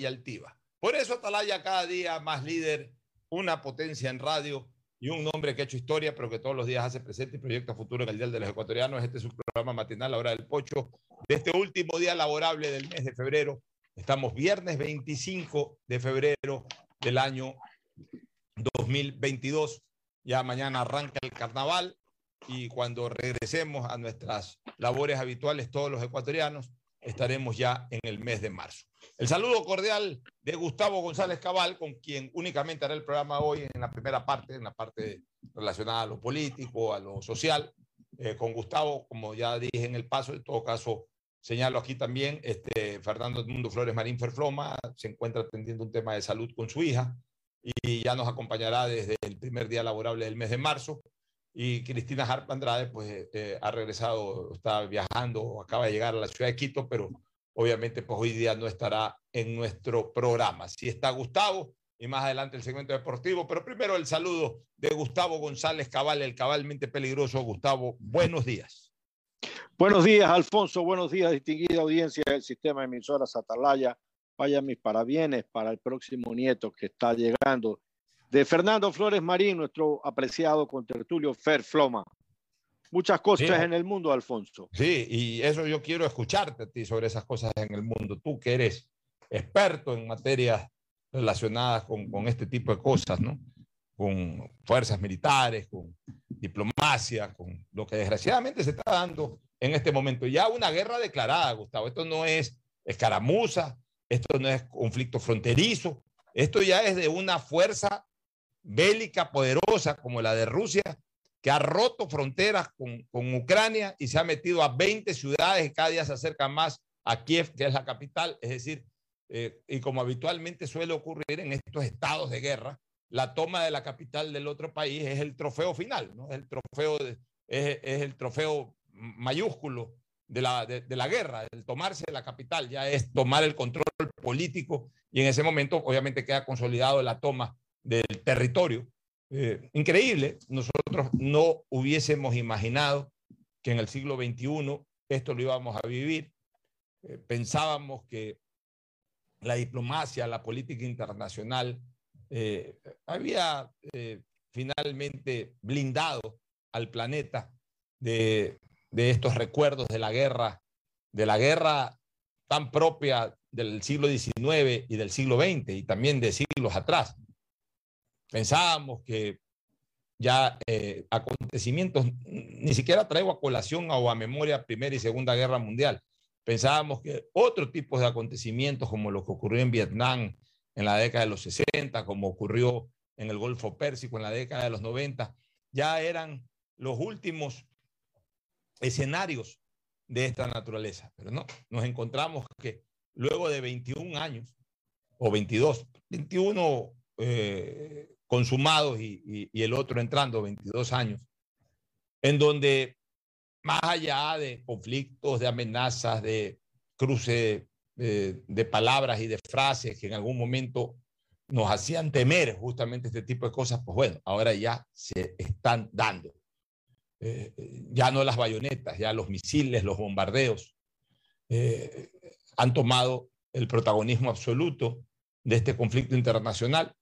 y altiva. Por eso Atalaya cada día más líder, una potencia en radio y un hombre que ha hecho historia, pero que todos los días hace presente y proyecta futuro en el Día de los Ecuatorianos. Este es su programa matinal, la hora del pocho, de este último día laborable del mes de febrero. Estamos viernes 25 de febrero del año 2022. Ya mañana arranca el carnaval y cuando regresemos a nuestras labores habituales, todos los ecuatorianos, estaremos ya en el mes de marzo. El saludo cordial de Gustavo González Cabal, con quien únicamente hará el programa hoy en la primera parte, en la parte relacionada a lo político, a lo social. Eh, con Gustavo, como ya dije en el paso, en todo caso, señalo aquí también, este, Fernando Mundo Flores Marín Ferfloma se encuentra atendiendo un tema de salud con su hija y ya nos acompañará desde el primer día laborable del mes de marzo. Y Cristina Harp Andrade, pues eh, ha regresado, está viajando, acaba de llegar a la ciudad de Quito, pero obviamente pues hoy día no estará en nuestro programa. Sí está Gustavo y más adelante el segmento deportivo, pero primero el saludo de Gustavo González Cabal, el cabalmente peligroso. Gustavo, buenos días. Buenos días, Alfonso. Buenos días, distinguida audiencia del sistema de emisoras Atalaya. Vaya mis parabienes para el próximo nieto que está llegando de Fernando Flores Marín, nuestro apreciado contertulio Fer Floma. Muchas cosas en el mundo, Alfonso. Sí, y eso yo quiero escucharte a ti sobre esas cosas en el mundo. Tú que eres experto en materias relacionadas con, con este tipo de cosas, ¿no? Con fuerzas militares, con diplomacia, con lo que desgraciadamente se está dando en este momento. Ya una guerra declarada, Gustavo. Esto no es escaramuza, esto no es conflicto fronterizo, esto ya es de una fuerza bélica poderosa como la de Rusia, que ha roto fronteras con, con, Ucrania y se ha metido a 20 ciudades y cada día se acerca más a Kiev, que es la capital. Es decir, eh, y como habitualmente suele ocurrir en estos estados de guerra, la toma de la capital del otro país es el trofeo final, ¿no? El trofeo, es, el trofeo mayúsculo de la, de la guerra, el tomarse la capital, ya es tomar el control político y en ese momento obviamente queda consolidado la toma del territorio. Eh, increíble, nosotros no hubiésemos imaginado que en el siglo XXI esto lo íbamos a vivir. Eh, pensábamos que la diplomacia, la política internacional eh, había finalmente blindado al planeta de, de estos recuerdos de la guerra, de la guerra tan propia del siglo XIX y del siglo XX y también de siglos atrás. Pensábamos que ya eh, acontecimientos, ni siquiera traigo a colación o a memoria Primera y Segunda Guerra Mundial. Pensábamos que otro tipo de acontecimientos como lo que ocurrió en Vietnam en la década de los 60, como ocurrió en el Golfo Pérsico en la década de los 90, ya eran los últimos escenarios de esta naturaleza. Pero no, nos encontramos que luego de 21 años, o 22, 21 eh, consumados y, el otro entrando 22 años, en donde más allá de conflictos, de amenazas, de cruce de, de palabras y de frases que en algún momento nos hacían temer justamente este tipo de cosas, pues bueno, ahora ya se están dando. Eh, ya no las bayonetas, ya los misiles, los bombardeos eh, han tomado el protagonismo absoluto de este conflicto internacional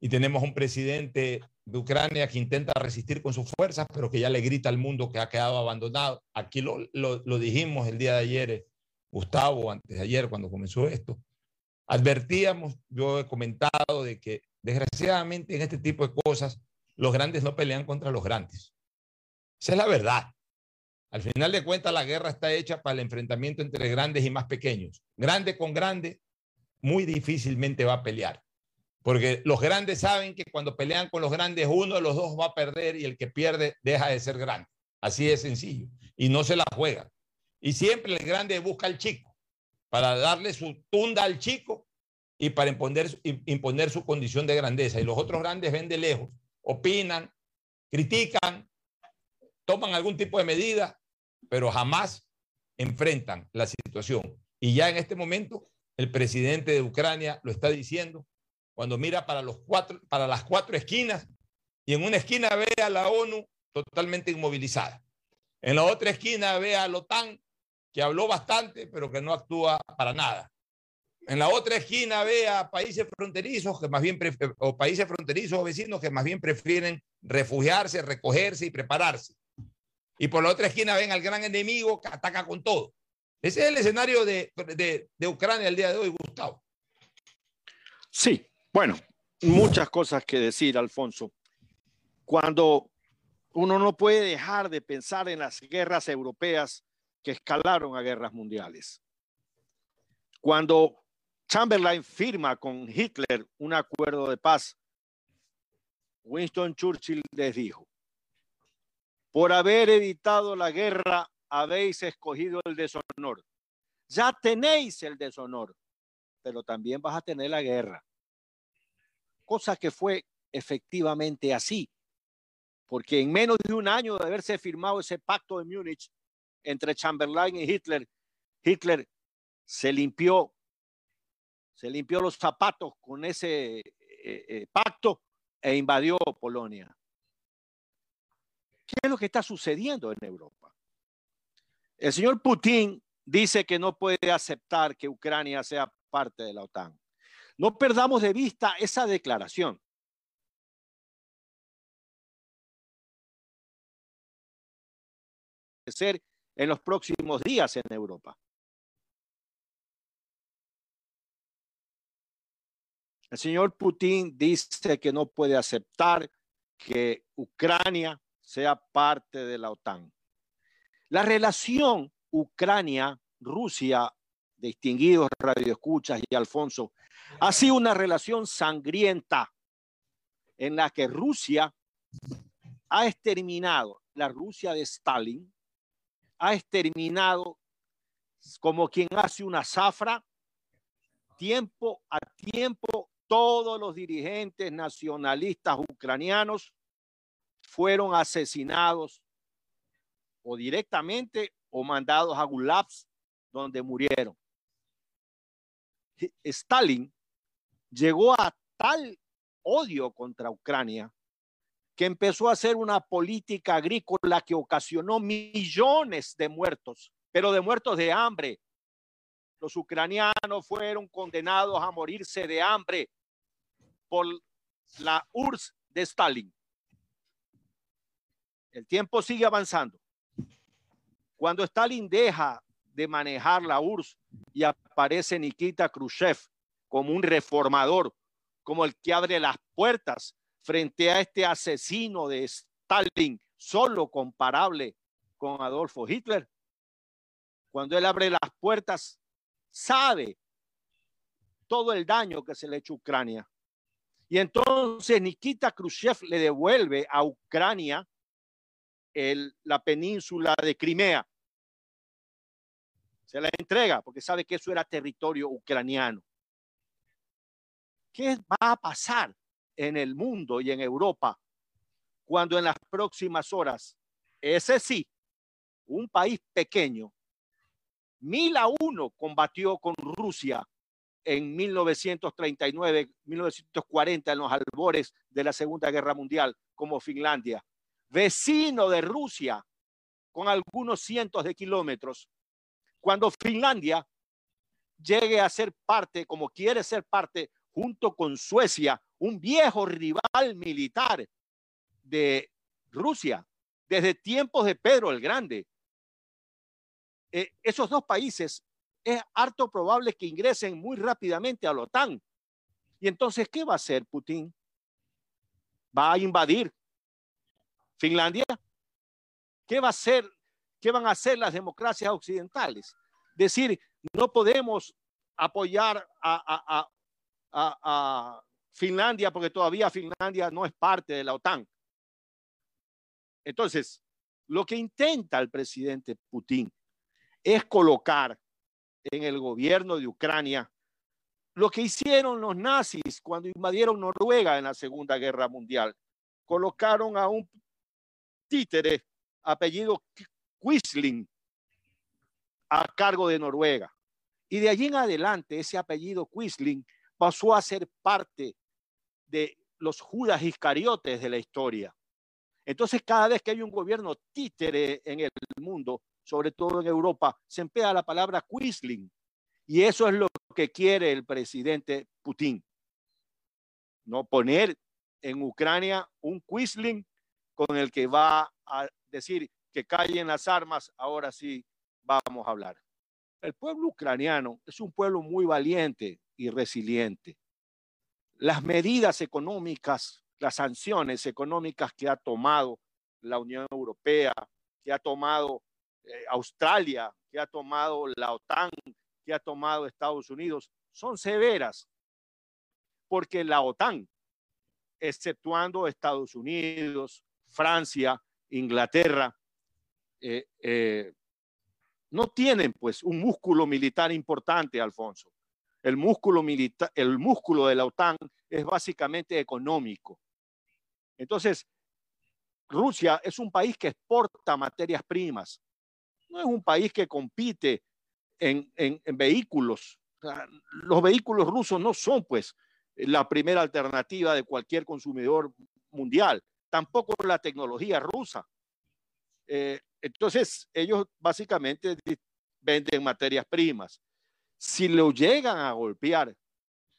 y tenemos un presidente de Ucrania que intenta resistir con sus fuerzas, pero que ya le grita al mundo que ha quedado abandonado. Aquí lo, lo, lo dijimos el día de ayer, eh, Gustavo, antes de ayer, cuando comenzó esto. Advertíamos, yo he comentado de que desgraciadamente en este tipo de cosas los grandes no pelean contra los grandes. Esa es la verdad. Al final de cuentas, la guerra está hecha para el enfrentamiento entre grandes y más pequeños. Grande con grande, muy difícilmente va a pelear. Porque los grandes saben que cuando pelean con los grandes, uno de los dos va a perder y el que pierde deja de ser grande. Así de sencillo. Y no se la juega. Y siempre el grande busca al chico para darle su tunda al chico y para imponer, imponer su condición de grandeza. Y los otros grandes ven de lejos, opinan, critican, toman algún tipo de medida, pero jamás enfrentan la situación. Y ya en este momento el presidente de Ucrania lo está diciendo, cuando mira para, los cuatro, para las cuatro esquinas y en una esquina ve a la ONU totalmente inmovilizada. En la otra esquina ve a la OTAN, que habló bastante, pero que no actúa para nada. En la otra esquina ve a países fronterizos que más bien o países fronterizos o vecinos que más bien prefieren refugiarse, recogerse y prepararse. Y por la otra esquina ven al gran enemigo que ataca con todo. Ese es el escenario de, de, de Ucrania el día de hoy, Gustavo. Sí, bueno, muchas cosas que decir, Alfonso. Cuando uno no puede dejar de pensar en las guerras europeas que escalaron a guerras mundiales. Cuando Chamberlain firma con Hitler un acuerdo de paz, Winston Churchill les dijo, por haber evitado la guerra habéis escogido el deshonor. Ya tenéis el deshonor, pero también vas a tener la guerra. Cosa que fue efectivamente así, porque en menos de un año de haberse firmado ese pacto de Múnich entre Chamberlain y Hitler, Hitler se limpió se limpió los zapatos con ese eh, eh, pacto e invadió Polonia. ¿Qué es lo que está sucediendo en Europa? El señor Putin dice que no puede aceptar que Ucrania sea parte de la OTAN. No perdamos de vista esa declaración. ser en los próximos días en Europa. El señor Putin dice que no puede aceptar que Ucrania sea parte de la OTAN. La relación Ucrania-Rusia, distinguidos radioescuchas y Alfonso, ha sido una relación sangrienta en la que Rusia ha exterminado, la Rusia de Stalin, ha exterminado como quien hace una zafra, tiempo a tiempo todos los dirigentes nacionalistas ucranianos fueron asesinados o directamente o mandados a gulags donde murieron. Stalin llegó a tal odio contra Ucrania que empezó a hacer una política agrícola que ocasionó millones de muertos, pero de muertos de hambre. Los ucranianos fueron condenados a morirse de hambre por la URSS de Stalin. El tiempo sigue avanzando. Cuando Stalin deja de manejar la URSS y aparece Nikita Khrushchev como un reformador, como el que abre las puertas frente a este asesino de Stalin, solo comparable con Adolfo Hitler. Cuando él abre las puertas, sabe todo el daño que se le ha hecho a Ucrania. Y entonces Nikita Khrushchev le devuelve a Ucrania la península de Crimea. Se la entrega porque sabe que eso era territorio ucraniano. ¿Qué va a pasar en el mundo y en Europa cuando en las próximas horas, ese sí, un país pequeño, mil a uno combatió con Rusia en 1939, 1940, en los albores de la Segunda Guerra Mundial, como Finlandia, vecino de Rusia, con algunos cientos de kilómetros. Cuando Finlandia llegue a ser parte, como quiere ser parte, junto con Suecia, un viejo rival militar de Rusia, desde tiempos de Pedro el Grande. Eh, esos dos países es harto probable que ingresen muy rápidamente a la OTAN. Y entonces, ¿qué va a hacer Putin? ¿Va a invadir Finlandia? ¿Qué va a hacer? ¿Qué van a hacer las democracias occidentales? Decir, no podemos apoyar a, Finlandia porque todavía Finlandia no es parte de la OTAN. Entonces, lo que intenta el presidente Putin es colocar en el gobierno de Ucrania lo que hicieron los nazis cuando invadieron Noruega en la Segunda Guerra Mundial. Colocaron a un títere apellido Quisling a cargo de Noruega. Y de allí en adelante ese apellido Quisling pasó a ser parte de los Judas Iscariotes de la historia. Entonces, cada vez que hay un gobierno títere en el mundo, sobre todo en Europa, se emplea la palabra Quisling. Y eso es lo que quiere el presidente Putin. No poner en Ucrania un Quisling con el que va a decir callen las armas, ahora sí vamos a hablar. El pueblo ucraniano es un pueblo muy valiente y resiliente. Las medidas económicas, las sanciones económicas que ha tomado la Unión Europea, que ha tomado eh, Australia, que ha tomado la OTAN, que ha tomado Estados Unidos, son severas, porque la OTAN, exceptuando Estados Unidos, Francia, Inglaterra, eh, eh, no tienen pues un músculo militar importante, Alfonso. El músculo, militar, el músculo de la OTAN es básicamente económico. Entonces, Rusia es un país que exporta materias primas, no es un país que compite en, vehículos. los vehículos rusos no son pues la primera alternativa de cualquier consumidor mundial, tampoco la tecnología rusa. Eh, entonces, ellos básicamente venden materias primas. Si lo llegan a golpear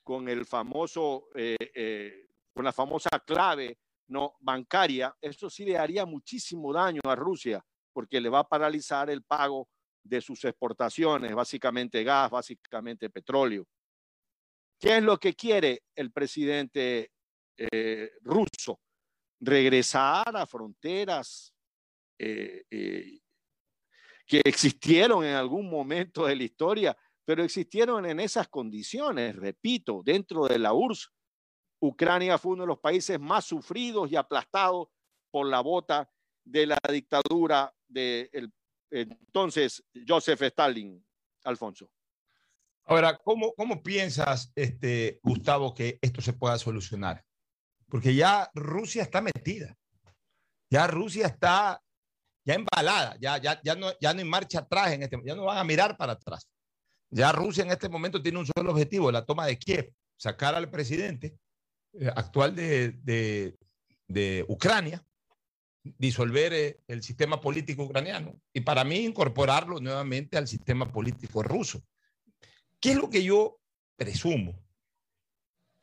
con el famoso, eh, eh, con la famosa clave no bancaria, eso sí le haría muchísimo daño a Rusia, porque le va a paralizar el pago de sus exportaciones, básicamente gas, básicamente petróleo. ¿Qué es lo que quiere el presidente eh, ruso? Regresar a fronteras eh, eh, que existieron en algún momento de la historia, pero existieron en esas condiciones, repito, dentro de la URSS. Ucrania fue uno de los países más sufridos y aplastados por la bota de la dictadura de entonces Joseph Stalin, Alfonso. Ahora, ¿cómo, cómo piensas, este, Gustavo, que esto se pueda solucionar? Porque ya Rusia está metida, ya Rusia está ya embalada, ya, ya, ya, no, ya no hay marcha atrás en este ya no van a mirar para atrás. Ya Rusia en este momento tiene un solo objetivo, la toma de Kiev, sacar al presidente eh, actual de, de, Ucrania disolver eh, el sistema político ucraniano y para mí incorporarlo nuevamente al sistema político ruso. ¿Qué es lo que yo presumo,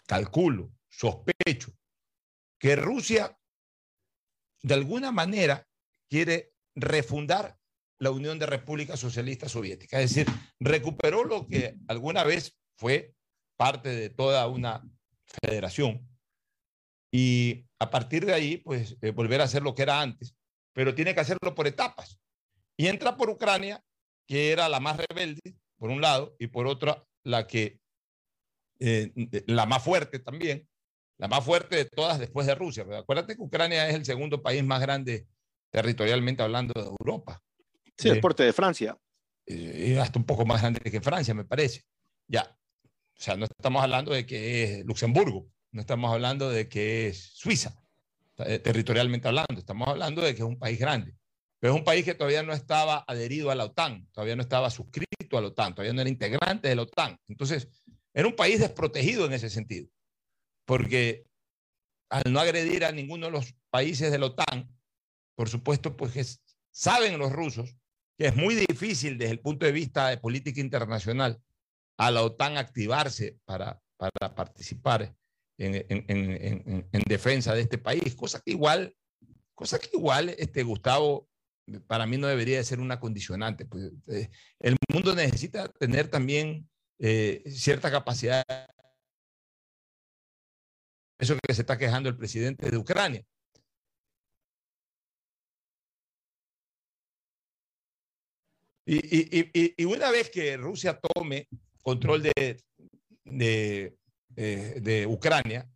calculo, sospecho? Que Rusia de alguna manera quiere refundar la Unión de Repúblicas Socialistas Soviéticas, es decir, recuperó lo que alguna vez fue parte de toda una federación y a partir de ahí, pues eh, volver a hacer lo que era antes, pero tiene que hacerlo por etapas. Y entra por Ucrania, que era la más rebelde, por un lado, y por otra, la que, eh, la más fuerte también, la más fuerte de todas después de Rusia. Pero acuérdate que Ucrania es el segundo país más grande territorialmente hablando de Europa. Sí, el porte de Francia. Y hasta un poco más grande que Francia, me parece. Ya. O sea, no estamos hablando de que es Luxemburgo. No estamos hablando de que es Suiza, eh, territorialmente hablando. Estamos hablando de que es un país grande. Pero es un país que todavía no estaba adherido a la OTAN, todavía no estaba suscrito a la OTAN, todavía no era integrante de la OTAN. Entonces, era un país desprotegido en ese sentido. Porque al no agredir a ninguno de los países de la OTAN, por supuesto, pues saben los rusos que es muy difícil desde el punto de vista de política internacional a la OTAN activarse para, para participar en, defensa de este país, cosa que igual, cosa que igual, este, Gustavo, para mí no debería de ser una condicionante. Pues, eh, el mundo necesita tener también eh, cierta capacidad. Eso que se está quejando el presidente de Ucrania. Y, una vez que Rusia tome control de, eh, de Ucrania,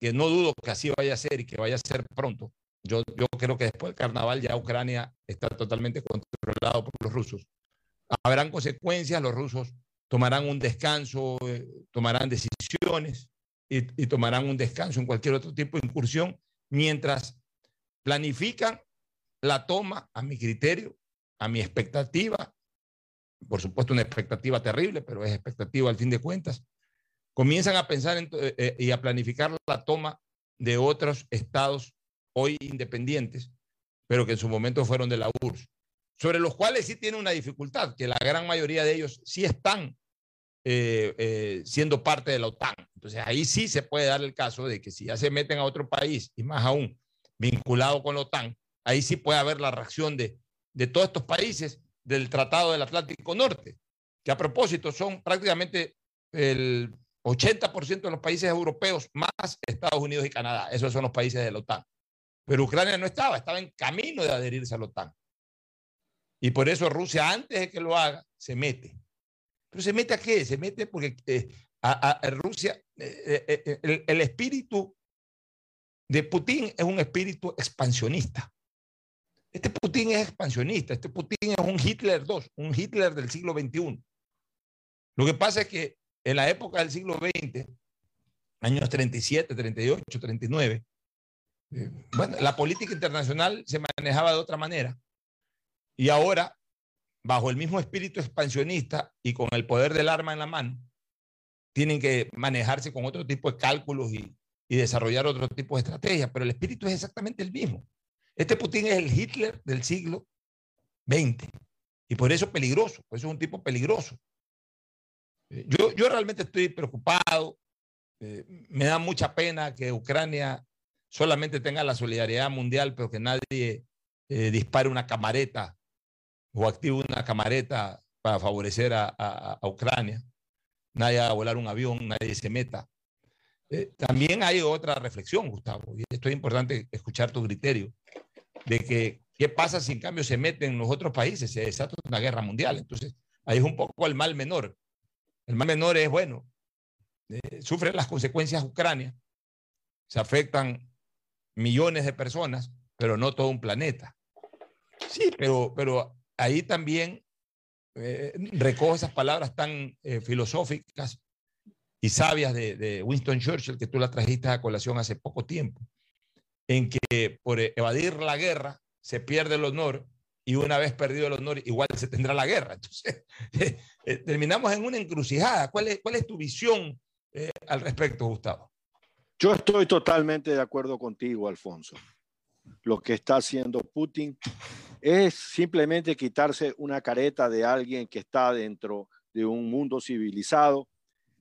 que no dudo que así vaya a ser y que vaya a ser pronto. Yo, creo que después del carnaval ya Ucrania está totalmente controlado por los rusos. Habrán consecuencias, los rusos tomarán un descanso, eh, tomarán decisiones y tomarán un descanso en cualquier otro tipo de incursión mientras planifican la toma, a mi criterio, a mi expectativa, por supuesto una expectativa terrible, pero es expectativa al fin de cuentas, comienzan a pensar eh, eh, y a planificar la toma de otros estados hoy independientes, pero que en su momento fueron de la URSS, sobre los cuales sí tiene una dificultad, que la gran mayoría de ellos sí están eh, siendo parte de la OTAN. Entonces ahí sí se puede dar el caso de que si ya se meten a otro país y más aún vinculado con la OTAN, ahí sí puede haber la reacción de, de todos estos países del Tratado del Atlántico Norte, que a propósito son prácticamente el 80% de los países europeos más Estados Unidos y Canadá. Esos son los países de la OTAN. Pero Ucrania no estaba, estaba en camino de adherirse a la OTAN. Y por eso Rusia, antes de que lo haga, se mete. ¿Pero se mete a qué? Se mete porque eh, a, Rusia, eh, eh, el, el espíritu de Putin es un espíritu expansionista. Este Putin es expansionista, este Putin es un Hitler 2, un Hitler del siglo XXI. Lo que pasa es que en la época del siglo XX, años 37, 38, 39, bueno, la política internacional se manejaba de otra manera. Y ahora, bajo el mismo espíritu expansionista y con el poder del arma en la mano, tienen que manejarse con otro tipo de cálculos y, y desarrollar otro tipo de estrategias, pero el espíritu es exactamente el mismo. Este Putin es el Hitler del siglo XX y por eso peligroso, por eso es un tipo peligroso. Eh, yo, yo realmente estoy preocupado, eh, me da mucha pena que Ucrania solamente tenga la solidaridad mundial, pero que nadie eh, dispare una camareta o active una camareta para favorecer a, Ucrania. Nadie a volar un avión, nadie se meta. también hay otra reflexión, Gustavo, y esto es importante escuchar tu criterio, de que qué pasa si en cambio se meten en los otros países, se desata una guerra mundial. Entonces, ahí es un poco el mal menor. El mal menor es, bueno, eh, sufren las consecuencias Ucrania, se afectan millones de personas, pero no todo un planeta. Sí, pero, pero ahí también eh, recojo esas palabras tan eh, filosóficas y sabias de, de, Winston Churchill que tú la trajiste a colación hace poco tiempo, en que por evadir la guerra se pierde el honor y una vez perdido el honor, igual se tendrá la guerra. Entonces, eh, terminamos en una encrucijada. ¿Cuál es, cuál es tu visión eh, al respecto, Gustavo? Yo estoy totalmente de acuerdo contigo, Alfonso. Lo que está haciendo Putin es simplemente quitarse una careta de alguien que está dentro de un mundo civilizado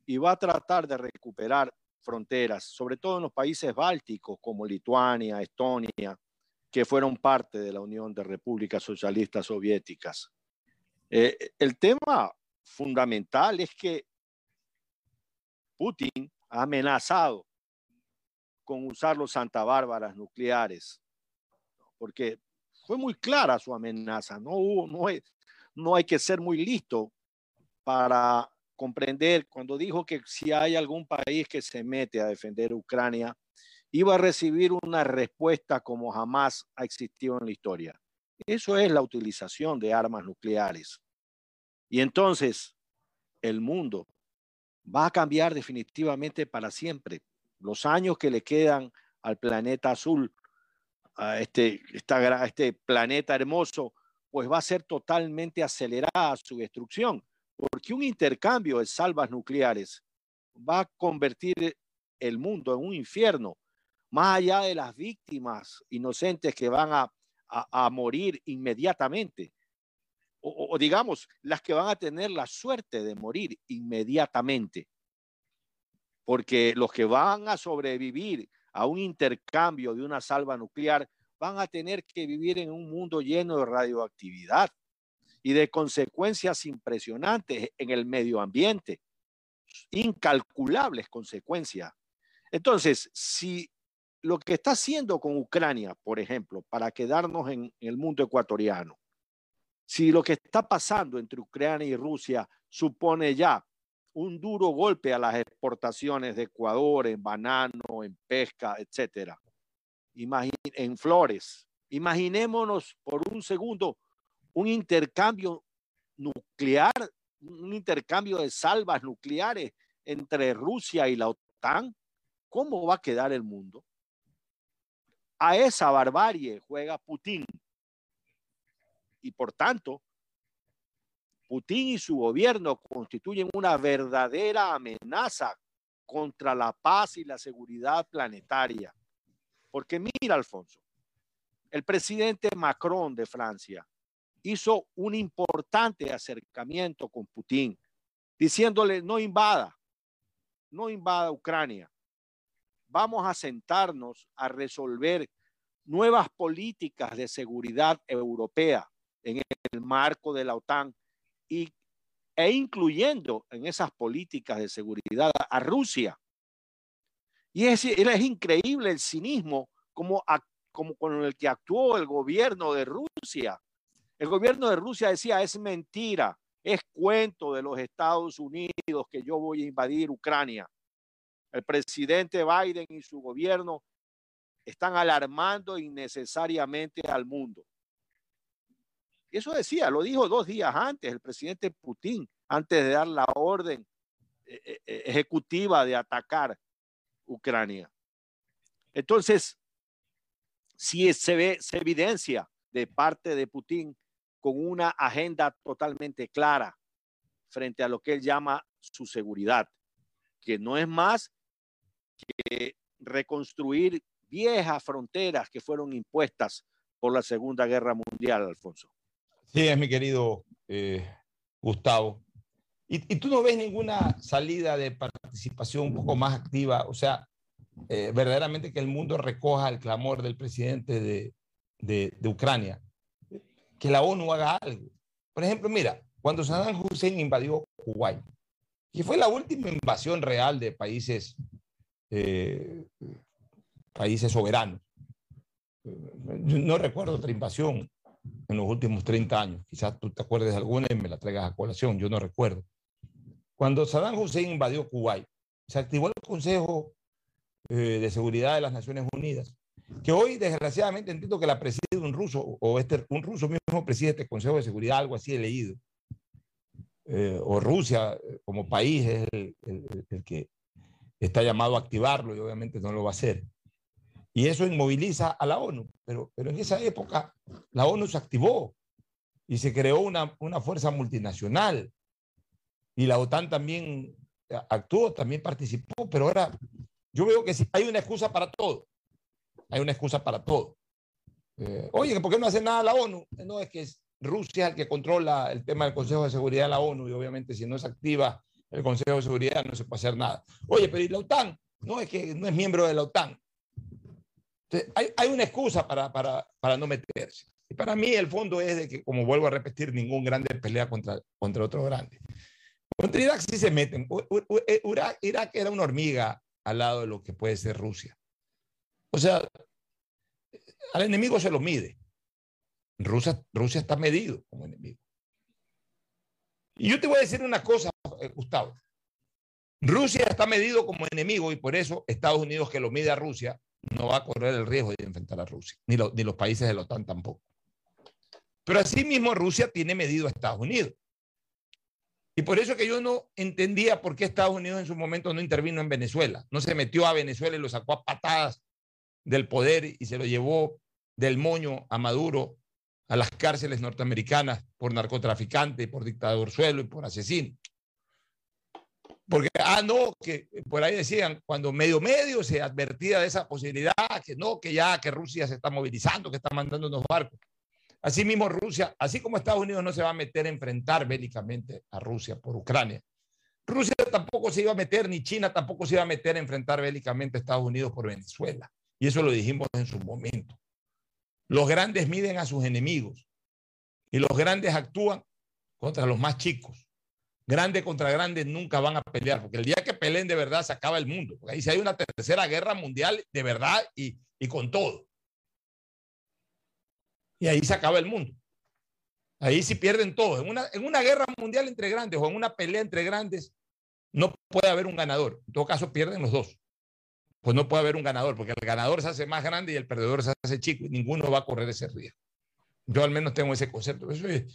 y va a tratar de recuperar fronteras, sobre todo en los países bálticos como Lituania, Estonia, que fueron parte de la Unión de Repúblicas Socialistas Soviéticas. Eh, el tema fundamental es que Putin ha amenazado con usar los Santa Bárbaras nucleares, porque fue muy clara su amenaza. No, no, no hay que ser muy listo para comprender cuando dijo que si hay algún país que se mete a defender Ucrania, iba a recibir una respuesta como jamás ha existido en la historia. Eso es la utilización de armas nucleares. Y entonces el mundo va a cambiar definitivamente para siempre. Los años que le quedan al planeta azul, a este, a este planeta hermoso, pues va a ser totalmente acelerada su destrucción, porque un intercambio de salvas nucleares va a convertir el mundo en un infierno más allá de las víctimas inocentes que van a, a, morir inmediatamente, o, digamos, las que van a tener la suerte de morir inmediatamente, porque los que van a sobrevivir a un intercambio de una salva nuclear van a tener que vivir en un mundo lleno de radioactividad y de consecuencias impresionantes en el medio ambiente, incalculables consecuencias. Entonces, si lo que está haciendo con Ucrania, por ejemplo, para quedarnos en, el mundo ecuatoriano, si lo que está pasando entre Ucrania y Rusia supone ya un duro golpe a las exportaciones de Ecuador en banano, en pesca, etcétera, en flores, imaginémonos por un segundo un intercambio nuclear, un intercambio de salvas nucleares entre Rusia y la OTAN, ¿cómo va a quedar el mundo? A esa barbarie juega Putin. Y por tanto, Putin y su gobierno constituyen una verdadera amenaza contra la paz y la seguridad planetaria. Porque mira, Alfonso, el presidente Macron de Francia hizo un importante acercamiento con Putin diciéndole no invada, no invada Ucrania. Vamos a sentarnos a resolver nuevas políticas de seguridad europea en el marco de la OTAN y, e incluyendo en esas políticas de seguridad a Rusia. Y es, es increíble el cinismo como, como con el que actuó el gobierno de Rusia. El gobierno de Rusia decía, es mentira, es cuento de los Estados Unidos que yo voy a invadir Ucrania. El presidente Biden y su gobierno están alarmando innecesariamente al mundo. Eso decía, lo dijo dos días antes el presidente Putin, antes de dar la orden eh, eh, eh, ejecutiva de atacar Ucrania. Entonces, si se ve, se evidencia de parte de Putin con una agenda totalmente clara frente a lo que él llama su seguridad, que no es más que reconstruir viejas fronteras que fueron impuestas por la Segunda Guerra Mundial, Alfonso. Sí, es mi querido eh, Gustavo. ¿Y, tú no ves ninguna salida de participación un poco más activa? O sea, eh, verdaderamente que el mundo recoja el clamor del presidente de, de, de Ucrania que la ONU haga algo. Por ejemplo, mira, cuando Saddam Hussein invadió Kuwait, que fue la última invasión real de países, eh, países soberanos. no recuerdo otra invasión en los últimos 30 años. Quizás tú te acuerdes de alguna y me la traigas a colación. Yo no recuerdo. Cuando Saddam Hussein invadió Kuwait, se activó el Consejo eh, de Seguridad de las Naciones Unidas que hoy desgraciadamente entiendo que la preside un ruso, o este, un ruso mismo preside este Consejo de Seguridad, algo así he leído. Eh, o Rusia eh, como país es el, el, que está llamado a activarlo y obviamente no lo va a hacer. Y eso inmoviliza a la ONU, pero, pero en esa época la ONU se activó y se creó una, una fuerza multinacional y la OTAN también actuó, también participó, pero ahora yo veo que hay una excusa para todo hay una excusa para todo. Eh, oye, ¿por qué no hace nada la ONU? No, es que Rusia es el que controla el tema del Consejo de Seguridad de la ONU y obviamente si no se activa el Consejo de Seguridad no se puede hacer nada. Oye, pero ¿y la OTAN? No, es que no es miembro de la OTAN. hay, hay, una excusa para, para, para, no meterse. Y para mí el fondo es de que, como vuelvo a repetir, ningún grande pelea contra, contra otro grande. Contra Irak sí se meten. Irak era una hormiga al lado de lo que puede ser Rusia. O sea, al enemigo se lo mide. Rusia, Rusia está medido como enemigo. Y yo te voy a decir una cosa, eh, Gustavo. Rusia está medido como enemigo y por eso Estados Unidos que lo mide a Rusia no va a correr el riesgo de enfrentar a Rusia, ni, los países de la OTAN tampoco. Pero asimismo Rusia tiene medido a Estados Unidos. Y por eso que yo no entendía por qué Estados Unidos en su momento no intervino en Venezuela, no se metió a Venezuela y lo sacó a patadas del poder y se lo llevó del moño a Maduro a las cárceles norteamericanas por narcotraficante, por dictador suelo y por asesino. Porque, ah, no, que por ahí decían, cuando medio medio se advertía de esa posibilidad, que no, que ya, que Rusia se está movilizando, que está mandando unos barcos. Así mismo Rusia, así como Estados Unidos no se va a meter a enfrentar bélicamente a Rusia por Ucrania, Rusia tampoco se iba a meter, ni China tampoco se iba a meter a enfrentar bélicamente a Estados Unidos por Venezuela. Y eso lo dijimos en su momento. Los grandes miden a sus enemigos y los grandes actúan contra los más chicos. Grande contra grande nunca van a pelear, porque el día que peleen de verdad se acaba el mundo. Porque ahí si hay una tercera guerra mundial de verdad y, y con todo. Y ahí se acaba el mundo. Ahí sí pierden todo. En una, en una guerra mundial entre grandes o en una pelea entre grandes, no puede haber un ganador. En todo caso, pierden los dos pues no puede haber un ganador, porque el ganador se hace más grande y el perdedor se hace chico y ninguno va a correr ese riesgo. Yo al menos tengo ese concepto. Eso es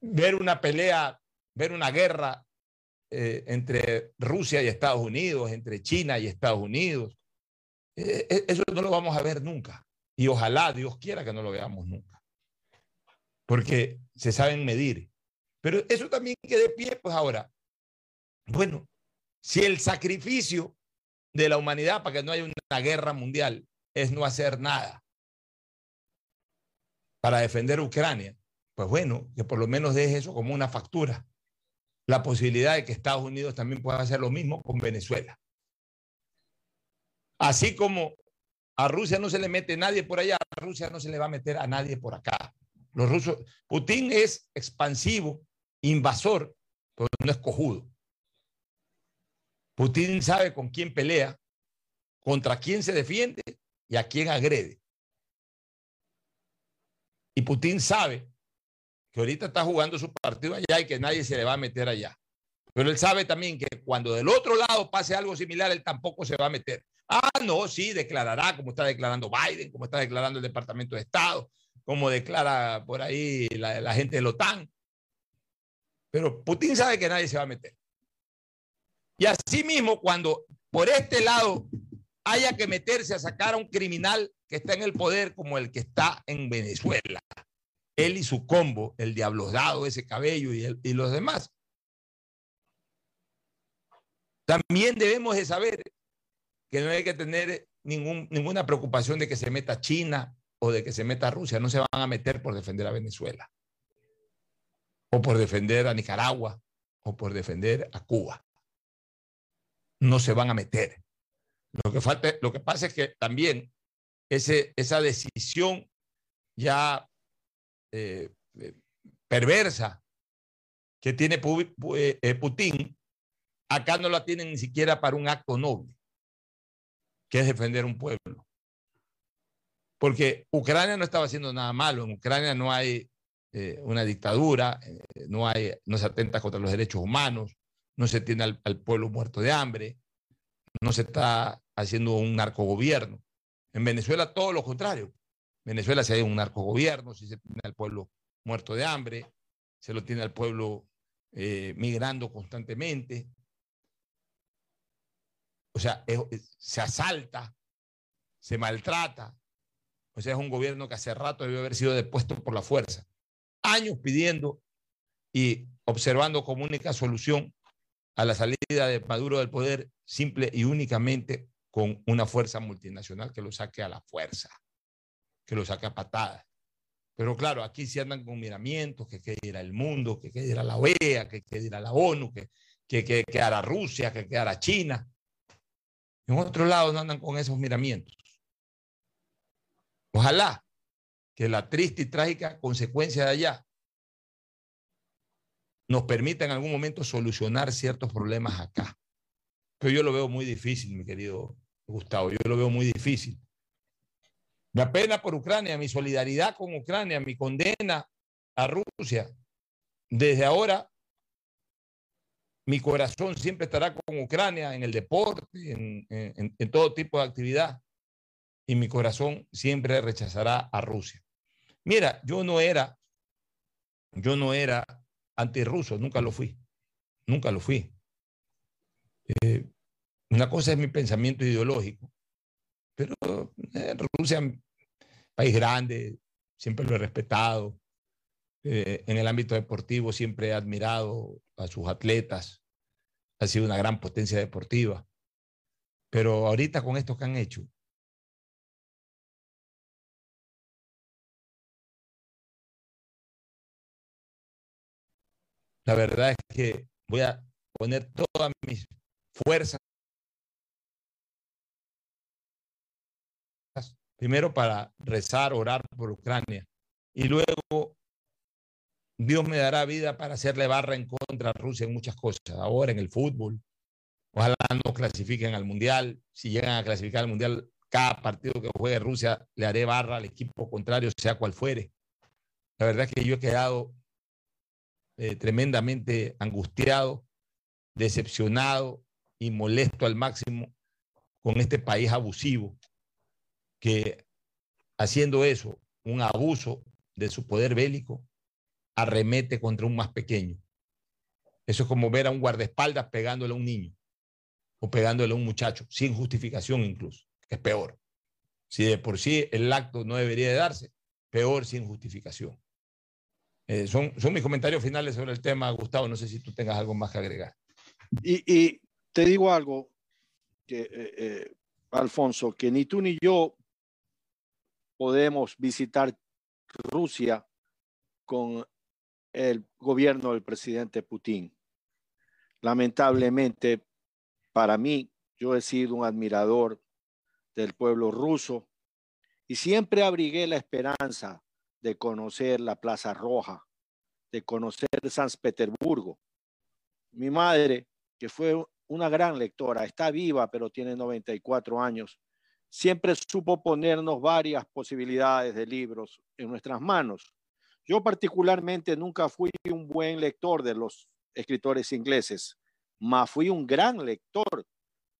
ver una pelea, ver una guerra eh, entre Rusia y Estados Unidos, entre China y Estados Unidos. Eh, eh, eso no lo vamos a ver nunca. Y ojalá Dios quiera que no lo veamos nunca. Porque se saben medir. Pero eso también quede de pie, pues ahora. Bueno, si el sacrificio de la humanidad para que no haya una guerra mundial es no hacer nada para defender Ucrania, pues bueno, que por lo menos deje eso como una factura. la posibilidad de que Estados Unidos también pueda hacer lo mismo con Venezuela. Así como a Rusia no se le mete nadie por allá, a Rusia no se le va a meter a nadie por acá. Los rusos, Putin es expansivo, invasor, pero no es cojudo. Putin sabe con quién pelea, contra quién se defiende y a quién agrede. Y Putin sabe que ahorita está jugando su partido allá y que nadie se le va a meter allá. Pero él sabe también que cuando del otro lado pase algo similar, él tampoco se va a meter. Ah, no, sí, declarará como está declarando Biden, como está declarando el Departamento de Estado, como declara por ahí la, gente de la OTAN. Pero Putin sabe que nadie se va a meter. Y así mismo, cuando por este lado haya que meterse a sacar a un criminal que está en el poder como el que está en Venezuela. Él y su combo, el diablodado, ese cabello y, y los demás. También debemos de saber que no hay que tener ninguna preocupación de que se meta China o de que se meta Rusia. No se van a meter por defender a Venezuela o por defender a Nicaragua o por defender a Cuba. No se van a meter. Lo que, falta, lo que pasa es que también ese, esa decisión ya eh, eh, perversa que tiene eh, Putin, acá no la tienen ni siquiera para un acto noble, que es defender un pueblo. Porque Ucrania no estaba haciendo nada malo, en Ucrania no hay una dictadura, no, hay, no se atenta contra los derechos humanos, no se tiene al pueblo muerto de hambre, no se está haciendo un narcogobierno. En Venezuela todo lo contrario. Venezuela se ha un narcogobierno, si se tiene al pueblo muerto de hambre, se lo tiene al pueblo eh, migrando constantemente. O sea, se asalta, se maltrata. O sea, es un gobierno que hace rato debe haber sido depuesto por la fuerza. Años pidiendo y observando como única solución a la salida de Maduro del poder simple y únicamente con una fuerza multinacional que lo saque a la fuerza, que lo saque a patadas. Pero claro, aquí se andan con miramientos, que quede el mundo, que quede la OEA, que quede la ONU, que, que, que quedara Rusia, que quedara China. En otro lado no andan con esos miramientos. Ojalá que la triste y trágica consecuencia de allá nos permita en algún momento solucionar ciertos problemas acá. Pero yo lo veo muy difícil, mi querido Gustavo, yo lo veo muy difícil. Me apena por Ucrania, mi solidaridad con Ucrania, mi condena a Rusia. Desde ahora, mi corazón siempre estará con Ucrania en el deporte, en, en todo tipo de actividad. Y mi corazón siempre rechazará a Rusia. Mira, yo no era, yo no era antirruso, nunca lo fui, nunca lo fui. Eh, una cosa es mi pensamiento ideológico, pero eh, Rusia, país grande, siempre lo he respetado. Eh, en el ámbito deportivo siempre he admirado a sus atletas. Ha sido una gran potencia deportiva. Pero ahorita con esto que han hecho, La verdad es que voy a poner todas mis fuerzas primero para rezar, orar por Ucrania y luego Dios me dará vida para hacerle barra en contra de Rusia en muchas cosas, ahora en el fútbol. Ojalá no clasifiquen al Mundial. Si llegan a clasificar al Mundial, cada partido que juegue Rusia le haré barra al equipo contrario, sea cual fuere. La verdad es que yo he quedado eh, tremendamente angustiado, decepcionado y molesto al máximo con este país abusivo que haciendo eso, un abuso de su poder bélico, arremete contra un más pequeño. Eso es como ver a un guardaespaldas pegándole a un niño o pegándole a un muchacho, sin justificación incluso, es peor. Si de por sí el acto no debería de darse, peor sin justificación. Eh, son, son mis comentarios finales sobre el tema, Gustavo. No sé si tú tengas algo más que agregar. Y, te digo algo, que, eh, eh, Alfonso, que ni tú ni yo podemos visitar Rusia con el gobierno del presidente Putin. Lamentablemente, para mí, yo he sido un admirador del pueblo ruso y siempre abrigué la esperanza de conocer la Plaza Roja, de conocer San Petersburgo. Mi madre, que fue una gran lectora, está viva, pero tiene 94 años, siempre supo ponernos varias posibilidades de libros en nuestras manos. Yo particularmente nunca fui un buen lector de los escritores ingleses, mas fui un gran lector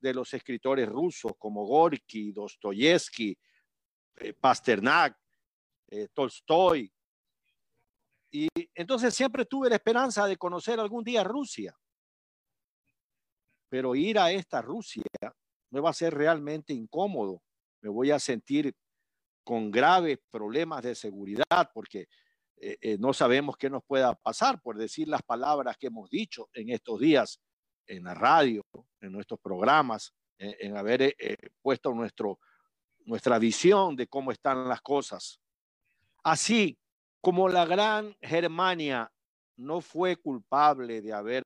de los escritores rusos como Gorky, Dostoyevsky, eh, Pasternak, eh, Tolstoy. Y entonces siempre tuve la esperanza de conocer algún día Rusia. Pero ir a esta Rusia me va a ser realmente incómodo. Me voy a sentir con graves problemas de seguridad porque eh, no sabemos qué nos pueda pasar por decir las palabras que hemos dicho en estos días en la radio, en nuestros programas, en, haber puesto nuestro, nuestra visión de cómo están las cosas. Así como la gran Germania no fue culpable de haber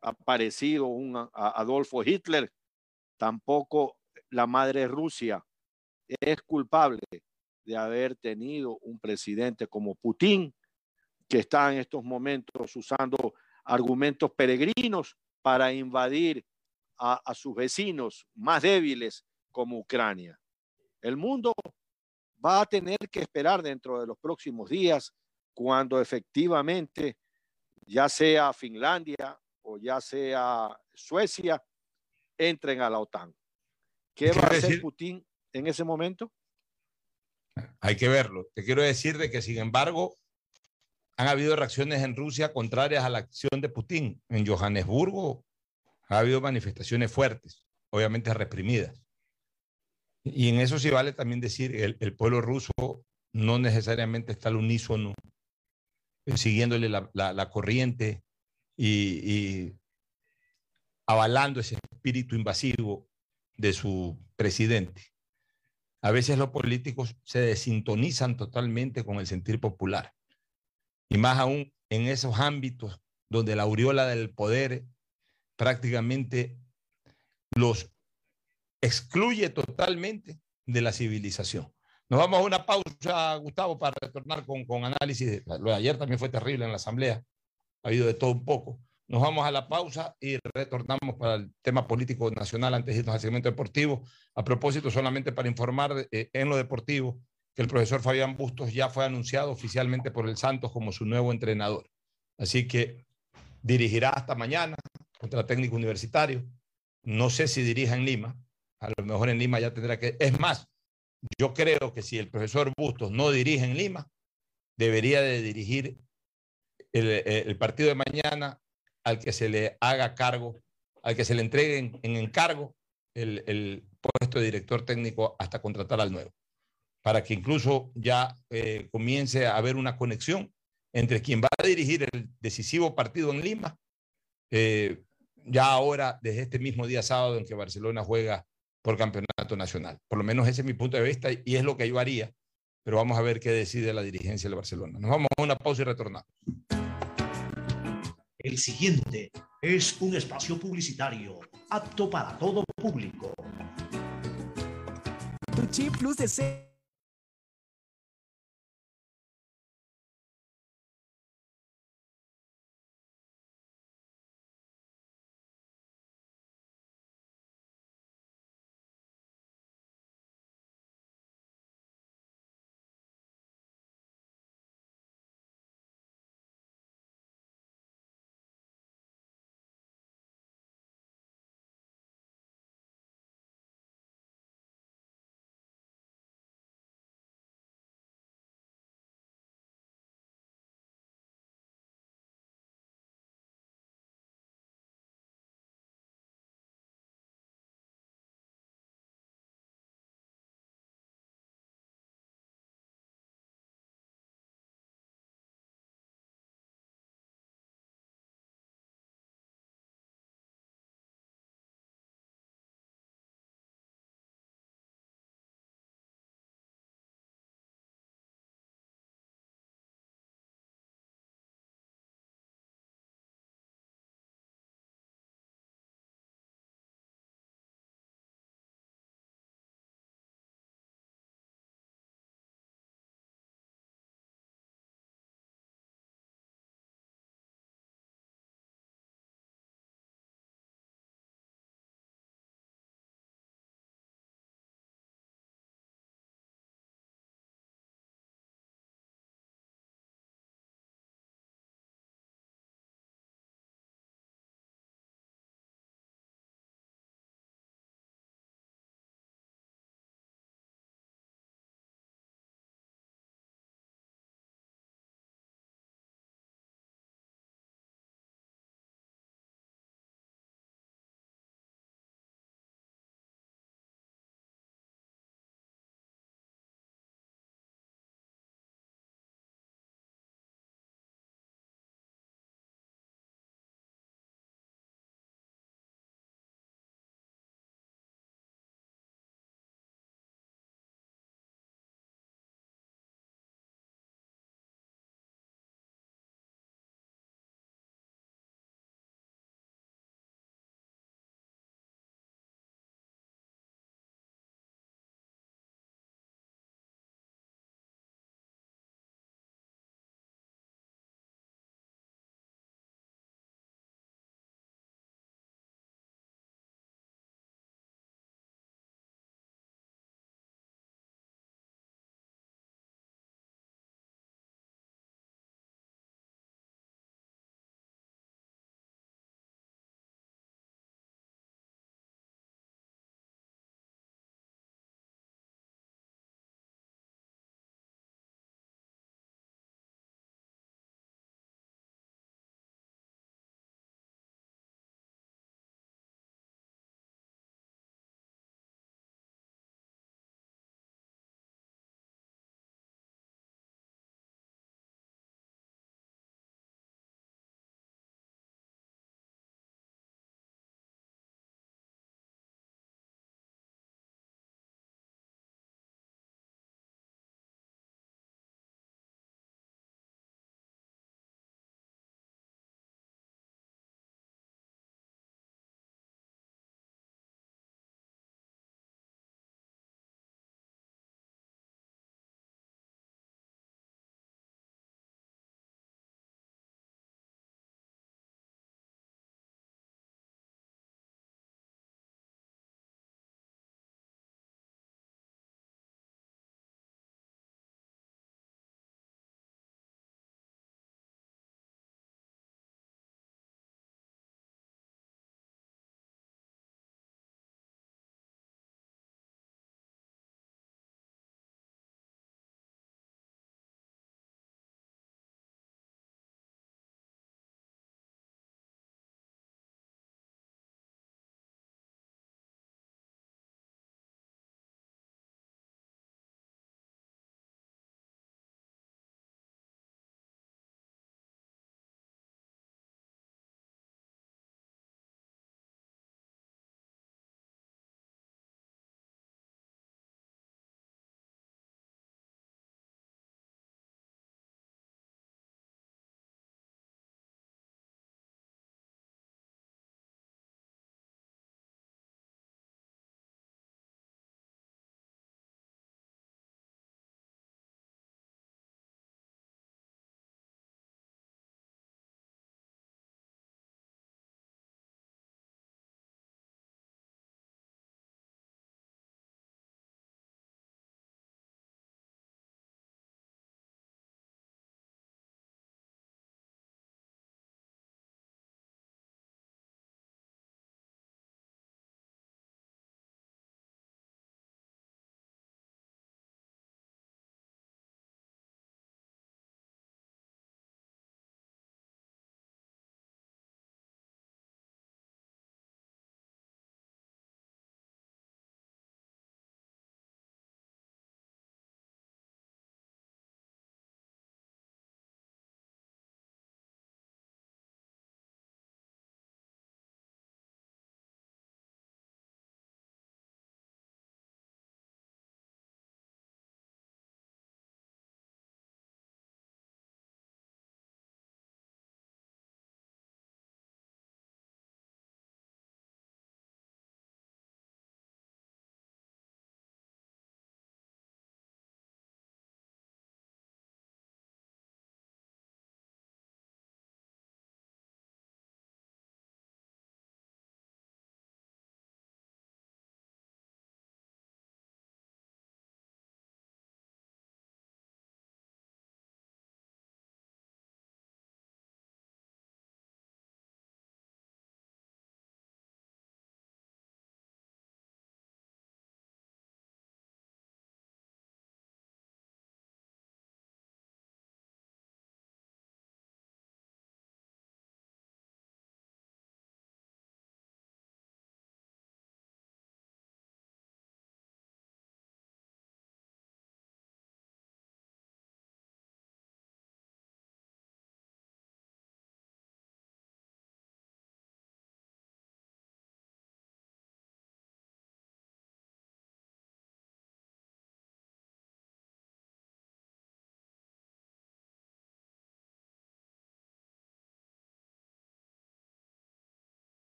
aparecido un Adolfo Hitler, tampoco la madre Rusia es culpable de haber tenido un presidente como Putin, que está en estos momentos usando argumentos peregrinos para invadir a, a sus vecinos más débiles como Ucrania. El mundo va a tener que esperar dentro de los próximos días cuando efectivamente ya sea Finlandia o ya sea Suecia entren a la OTAN. ¿Qué va a hacer Putin en ese momento? Hay que verlo. Te quiero decir de que, sin embargo, han habido reacciones en Rusia contrarias a la acción de Putin. En Johannesburgo ha habido manifestaciones fuertes, obviamente reprimidas. Y en eso sí vale también decir, el, el pueblo ruso no necesariamente está al unísono, eh, siguiéndole la, corriente y, avalando ese espíritu invasivo de su presidente. A veces los políticos se desintonizan totalmente con el sentir popular. Y más aún en esos ámbitos donde la aureola del poder prácticamente los excluye totalmente de la civilización. Nos vamos a una pausa, Gustavo, para retornar con, con análisis. Lo de ayer también fue terrible en la Asamblea. Ha habido de todo un poco. Nos vamos a la pausa y retornamos para el tema político nacional antes de irnos al segmento deportivo. A propósito, solamente para informar eh, en lo deportivo que el profesor Fabián Bustos ya fue anunciado oficialmente por el Santos como su nuevo entrenador. Así que dirigirá hasta mañana contra técnico universitario. No sé si dirija en Lima, a lo mejor en Lima ya tendrá que... Es más, yo creo que si el profesor Bustos no dirige en Lima, debería de dirigir el, partido de mañana al que se le haga cargo, al que se le entregue en, encargo el, puesto de director técnico hasta contratar al nuevo, para que incluso ya eh, comience a haber una conexión entre quien va a dirigir el decisivo partido en Lima, eh, ya ahora desde este mismo día sábado en que Barcelona juega por campeonato nacional. Por lo menos ese es mi punto de vista y es lo que yo haría, pero vamos a ver qué decide la dirigencia de Barcelona. Nos vamos a una pausa y retornamos. El siguiente es un espacio publicitario apto para todo público. Tu chip plus de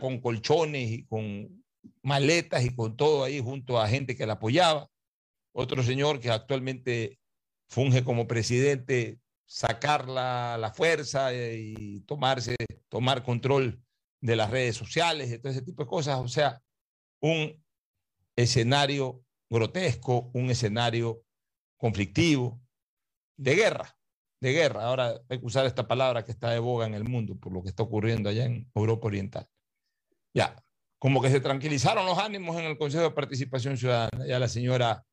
con colchones y con maletas y con todo ahí junto a gente que la apoyaba. Otro señor que actualmente funge como presidente, sacar la, la fuerza y tomarse, tomar control de las redes sociales y todo ese tipo de cosas. O sea, un escenario grotesco, un escenario conflictivo, de guerra, de guerra. Ahora hay que usar esta palabra que está de boga en el mundo por lo que está ocurriendo allá en Europa Oriental. Ya, como que se tranquilizaron los ánimos en el Consejo de Participación Ciudadana. Ya la señora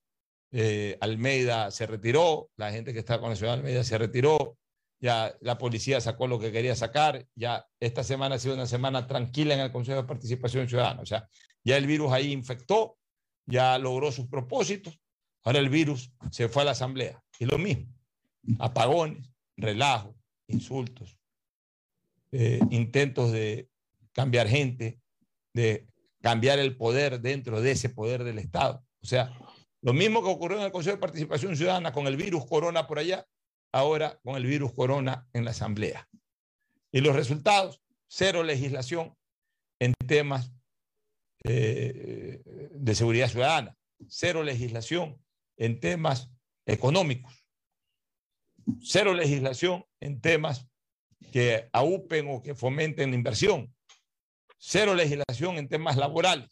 eh, Almeida se retiró, la gente que está con la señora Almeida se retiró, ya la policía sacó lo que quería sacar, ya esta semana ha sido una semana tranquila en el Consejo de Participación Ciudadana, o sea, ya el virus ahí infectó, ya logró sus propósitos, ahora el virus se fue a la Asamblea, y lo mismo, apagones, relajo, insultos, eh, intentos de cambiar gente, de cambiar el poder dentro de ese poder del Estado. O sea, lo mismo que ocurrió en el Consejo de Participación Ciudadana con el virus corona por allá, ahora con el virus corona en la Asamblea. Y los resultados, cero legislación en temas eh, de seguridad ciudadana, cero legislación en temas económicos, cero legislación en temas que aupen o que fomenten la inversión, cero legislación en temas laborales.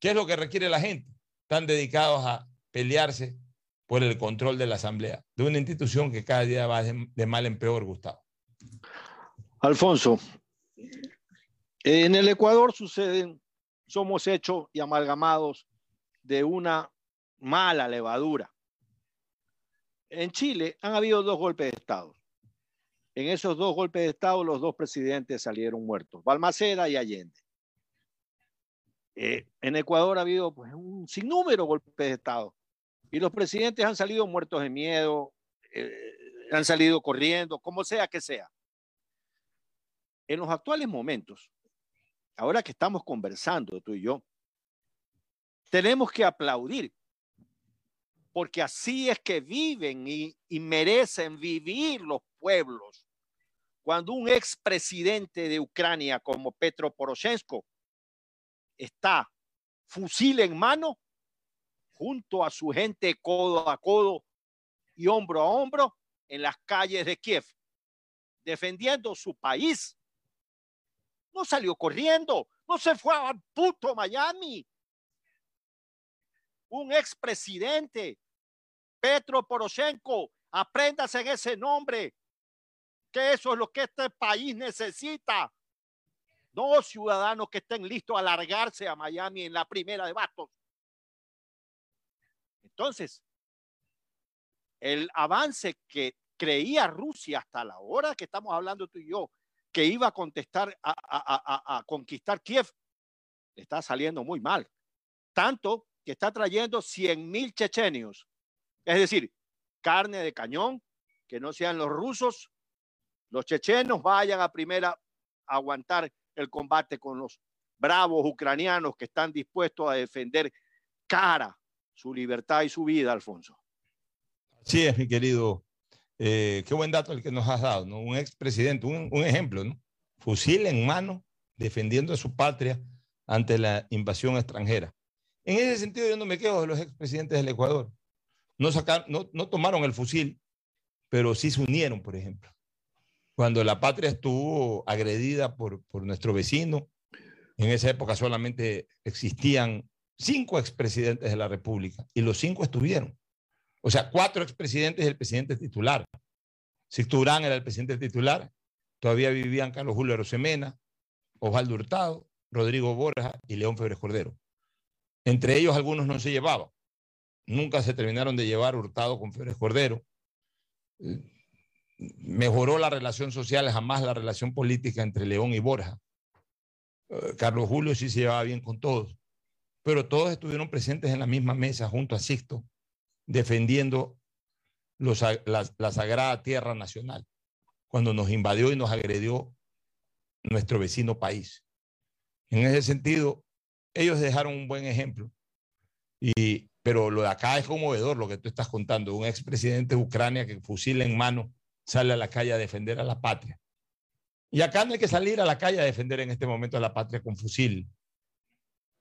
¿Qué es lo que requiere la gente? Están dedicados a pelearse por el control de la Asamblea, de una institución que cada día va de, mal en peor, Gustavo. Alfonso, en el Ecuador suceden, somos hechos y amalgamados de una mala levadura. En Chile han habido dos golpes de Estado. En esos dos golpes de Estado, los dos presidentes salieron muertos, Balmaceda y Allende. Eh, en Ecuador ha habido pues, un sinnúmero de golpes de Estado y los presidentes han salido muertos de miedo, eh, han salido corriendo, como sea que sea. En los actuales momentos, ahora que estamos conversando tú y yo, tenemos que aplaudir, porque así es que viven y, y merecen vivir los pueblos. Cuando un expresidente de Ucrania como Petro Poroshenko está fusil en mano junto a su gente codo a codo y hombro a hombro en las calles de Kiev, defendiendo su país. No salió corriendo, no se fue al puto Miami. Un expresidente, Petro Poroshenko, apréndase en ese nombre, que eso es lo que este país necesita. No ciudadanos que estén listos a largarse a Miami en la primera de bastos. Entonces, el avance que creía Rusia hasta la hora que estamos hablando tú y yo, que iba a contestar, a, conquistar Kiev, está saliendo muy mal. Tanto que está trayendo 100 mil chechenios. Es decir, carne de cañón, que no sean los rusos, los chechenos vayan a primera a aguantar el combate con los bravos ucranianos que están dispuestos a defender cara su libertad y su vida, Alfonso. Sí, es mi querido. Eh, qué buen dato el que nos has dado, ¿no? Un expresidente, un, un ejemplo, ¿no? Fusil en mano, defendiendo a su patria ante la invasión extranjera. En ese sentido, yo no me quedo de los expresidentes del Ecuador. No, sacaron, no, no tomaron el fusil, pero sí se unieron, por ejemplo. Cuando la patria estuvo agredida por, por nuestro vecino, en esa época solamente existían cinco expresidentes de la República y los cinco estuvieron. O sea, cuatro expresidentes y el presidente titular. Sixto Durán era el presidente titular, todavía vivían Carlos Julio Rosemena, Osvaldo Hurtado, Rodrigo Borja y León Febres Cordero. Entre ellos algunos no se llevaban. Nunca se terminaron de llevar Hurtado con Febres Cordero. Mejoró la relación social, jamás la relación política entre León y Borja. Eh, Carlos Julio sí se llevaba bien con todos pero todos estuvieron presentes en la misma mesa junto a Sixto, defendiendo la, sagrada tierra nacional, cuando nos invadió y nos agredió nuestro vecino país. En ese sentido, ellos dejaron un buen ejemplo. Y, pero lo de acá es conmovedor, lo que tú estás contando. Un expresidente de Ucrania que fusila en mano sale a la calle a defender a la patria. Y acá no hay que salir a la calle a defender en este momento a la patria con fusil.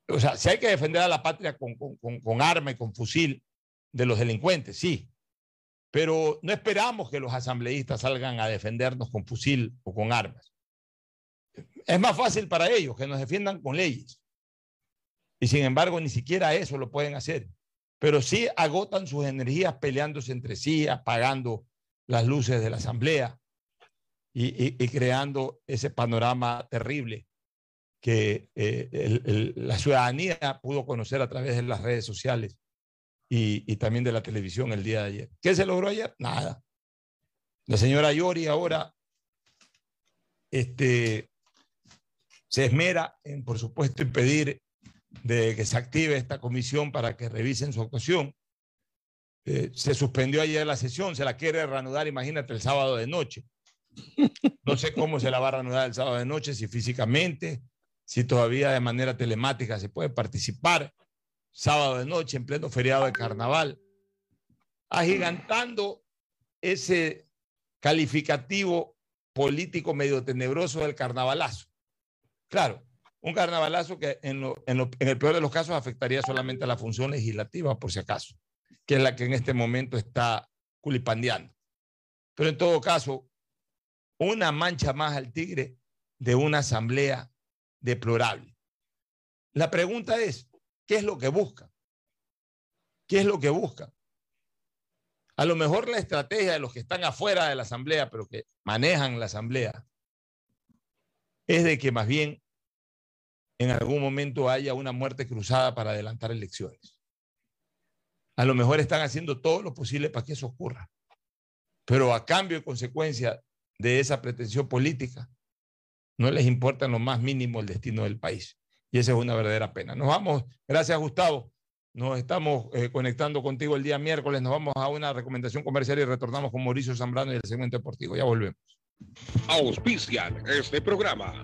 O sea, si hay que defender a la patria con, con, con arma y con fusil de los delincuentes, sí. Pero no esperamos que los asambleístas salgan a defendernos con fusil o con armas. Es más fácil para ellos que nos defiendan con leyes. Y sin embargo, ni siquiera eso lo pueden hacer. Pero sí agotan sus energías peleándose entre sí, apagando las luces de la asamblea y, creando ese panorama terrible que eh, la ciudadanía pudo conocer a través de las redes sociales y, y, también de la televisión el día de ayer. ¿Qué se logró ayer? Nada. La señora Yori ahora este, se esmera en, por supuesto, impedir de que se active esta comisión para que revisen su actuación. Eh, se suspendió ayer la sesión, se la quiere reanudar, imagínate, el sábado de noche. No sé cómo se la va a reanudar el sábado de noche, si físicamente, si todavía de manera telemática se puede participar. Sábado de noche, en pleno feriado de carnaval, agigantando ese calificativo político medio tenebroso del carnavalazo. Claro, un carnavalazo que en, el peor de los casos afectaría solamente a la función legislativa, por si acaso, que es la que en este momento está culipandeando. Pero en todo caso, una mancha más al tigre de una asamblea deplorable. La pregunta es, ¿qué es lo que busca? ¿Qué es lo que busca? A lo mejor la estrategia de los que están afuera de la asamblea, pero que manejan la asamblea, es de que más bien en algún momento haya una muerte cruzada para adelantar elecciones. A lo mejor están haciendo todo lo posible para que eso ocurra, pero a cambio y consecuencia de esa pretensión política, no les importa lo más mínimo el destino del país. Y esa es una verdadera pena. Nos vamos, gracias Gustavo, nos estamos eh, conectando contigo el día miércoles, nos vamos a una recomendación comercial y retornamos con Mauricio Zambrano y el segmento deportivo. Ya volvemos. Auspician este programa.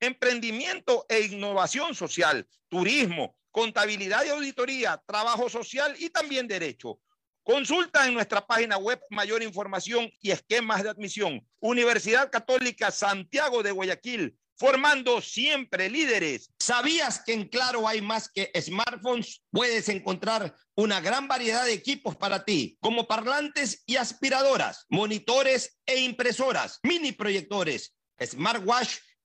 emprendimiento e innovación social, turismo, contabilidad y auditoría, trabajo social y también derecho. Consulta en nuestra página web mayor información y esquemas de admisión. Universidad Católica Santiago de Guayaquil, formando siempre líderes. ¿Sabías que en Claro hay más que smartphones? Puedes encontrar una gran variedad de equipos para ti, como parlantes y aspiradoras, monitores e impresoras, mini proyectores, smartwatch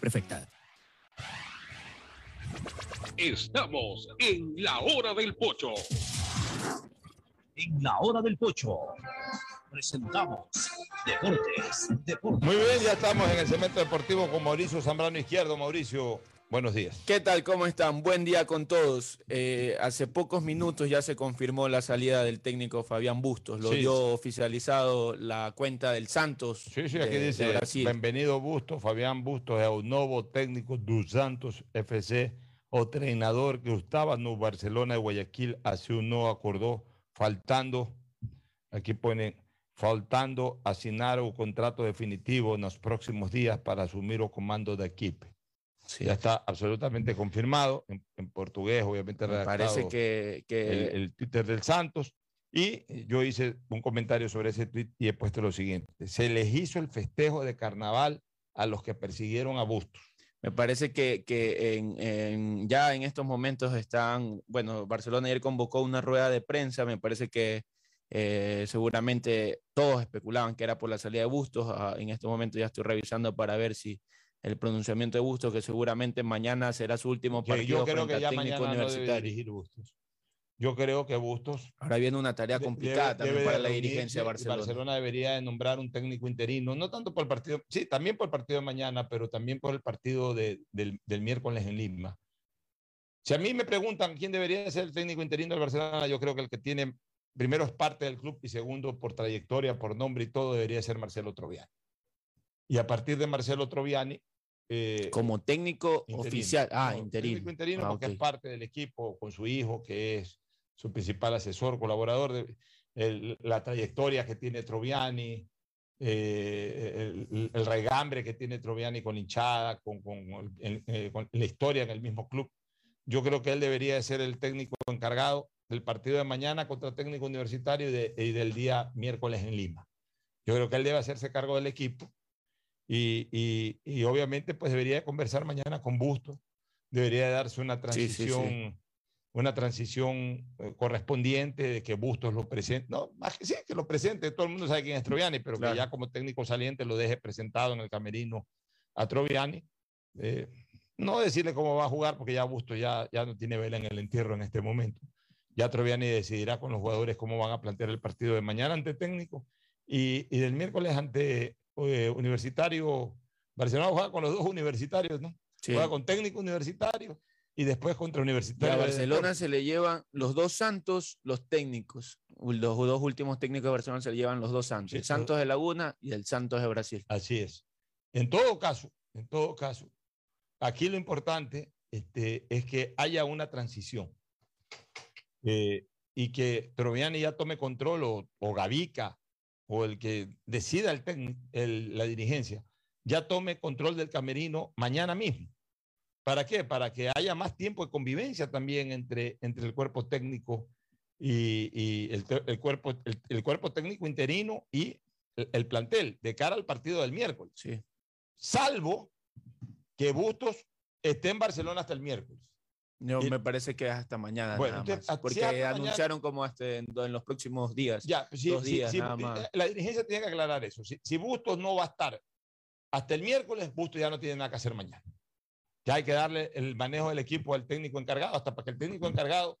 Prefecta. Estamos en la hora del pocho. En la hora del pocho presentamos Deportes, Deportes. Muy bien, ya estamos en el cemento deportivo con Mauricio Zambrano Izquierdo. Mauricio, Buenos días. ¿Qué tal? ¿Cómo están? Buen día con todos. Eh, hace pocos minutos ya se confirmó la salida del técnico Fabián Bustos. Lo Sí. dio oficializado la cuenta del Santos. Sí, sí, de- aquí de dice, Brasil. bienvenido Bustos, Fabián Bustos, é o novo técnico dos Santos FC, o treinador que estava no Barcelona de Guayaquil, así no acordó, faltando, aquí pone, faltando assinar o contrato definitivo nos próximos días para asumir o comando da equipe. Sí. Ya está absolutamente confirmado, en, en portugués, obviamente Me parece que, que- el, el Twitter del Santos. Y yo hice un comentario sobre ese tweet y he puesto lo siguiente. Se les hizo el festejo de carnaval a los que persiguieron a Bustos. me parece que, que en- en- ya en estos momentos están, bueno, Barcelona ayer convocó una rueda de prensa, me parece que eh, seguramente todos especulaban que era por la salida de Bustos, ah, en estos momentos ya estoy revisando para ver si el pronunciamiento de Bustos, que seguramente mañana será su último partido yo creo frente que al ya técnico mañana no debe universitario. dirigir Bustos. Yo creo que Bustos Ahora viene una tarea complicada debe- también debe para la dirigencia de Barcelona. Barcelona debería de nombrar un técnico interino, no tanto por el partido, sí, también por el partido de mañana, pero también por el partido de- del, del miércoles en Lima. Si a mí me preguntan quién debería ser el técnico interino del Barcelona, yo creo que el que tiene, primero es parte del club y segundo por trayectoria, por nombre y todo, debería ser Marcelo Troviani. Y a partir de Marcelo Troviani... eh, Como técnico interino. oficial, ah, No, interino. técnico interino Ah, porque ok. es parte del equipo con su hijo, que es su principal asesor, colaborador, de, el- la trayectoria que tiene Troviani, eh, el, el regambre que tiene Troviani con hinchada, con, con, el- eh, con la historia en el mismo club. Yo creo que él debería de ser el técnico encargado del partido de mañana contra técnico universitario y, de- y del día miércoles en Lima. Yo creo que él debe hacerse cargo del equipo y, y- y obviamente pues debería de conversar mañana con Busto, debería de darse una Sí, sí, sí. transición, una transición eh, correspondiente de que Bustos lo presente, no, más que sí, que lo presente, todo el mundo sabe quién es Troviani, pero Claro. que ya como técnico saliente lo deje presentado en el camerino a Troviani. Eh, no decirle cómo va a jugar, porque ya Bustos ya, ya no tiene vela en el entierro en este momento. Ya Troviani decidirá con los jugadores cómo van a plantear el partido de mañana ante técnico y, y del miércoles ante eh, Universitario. Barcelona juega con los dos universitarios, ¿no? Sí. Juega con técnico universitario y después contra Y a Universitario. de Barcelona se le llevan los dos Santos, los técnicos. Los dos últimos técnicos de Barcelona se le llevan los dos Santos. Sí, el Santos de Laguna y el Santos de Brasil. Así es. En todo caso, en todo caso, aquí lo importante este, es que haya una transición eh, y que Troviani ya tome control o, o Gavica o el que decida el técnico, el- la dirigencia, ya tome control del camerino mañana mismo. ¿Para qué? Para que haya más tiempo de convivencia también entre, entre el cuerpo técnico y, y el, cuerpo, el, el cuerpo técnico interino y el, el plantel de cara al partido del miércoles. Sí. Salvo que Bustos esté en Barcelona hasta el miércoles. No, Y- me parece que es hasta mañana. Bueno, nada más, hasta- porque si hasta mañana- anunciaron como hasta en, en los próximos días. Ya, sí, dos sí, días sí, nada más. eh, la dirigencia tiene que aclarar eso. Si, si Bustos no va a estar hasta el miércoles, Bustos ya no tiene nada que hacer mañana. Ya hay que darle el manejo del equipo al técnico encargado, hasta para que el técnico encargado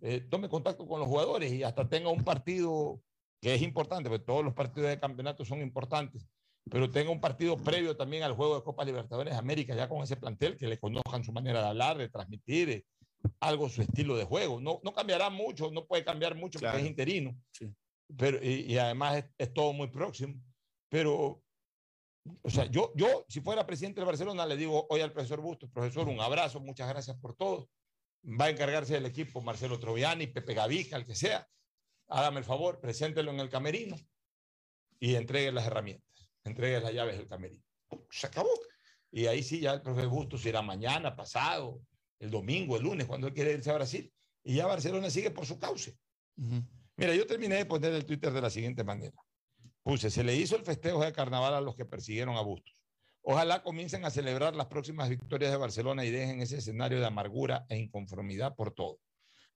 eh, tome contacto con los jugadores y hasta tenga un partido que es importante, porque todos los partidos de campeonato son importantes, pero tenga un partido previo también al juego de Copa Libertadores de América, ya con ese plantel, que le conozcan su manera de hablar, de transmitir, eh, algo su estilo de juego. No, no cambiará mucho, no puede cambiar mucho Claro. porque es interino, Sí. pero, y, y además es, es todo muy próximo. Pero, o sea, yo, yo, si fuera presidente de Barcelona, le digo hoy al profesor Bustos, profesor, un abrazo, muchas gracias por todo. Va a encargarse del equipo Marcelo Troviani, Pepe Gavica, el que sea. Hágame el favor, preséntelo en el camerino y entregue las herramientas, entregue las llaves del camerino. Se acabó. Y ahí sí, ya el profesor Bustos irá mañana, pasado, el domingo, el lunes, cuando él quiere irse a Brasil. Y ya Barcelona sigue por su cauce. Ujú. Mira, yo terminé de poner el Twitter de la siguiente manera. Puse, se le hizo el festejo de carnaval a los que persiguieron a Bustos. Ojalá comiencen a celebrar las próximas victorias de Barcelona y dejen ese escenario de amargura e inconformidad por todo.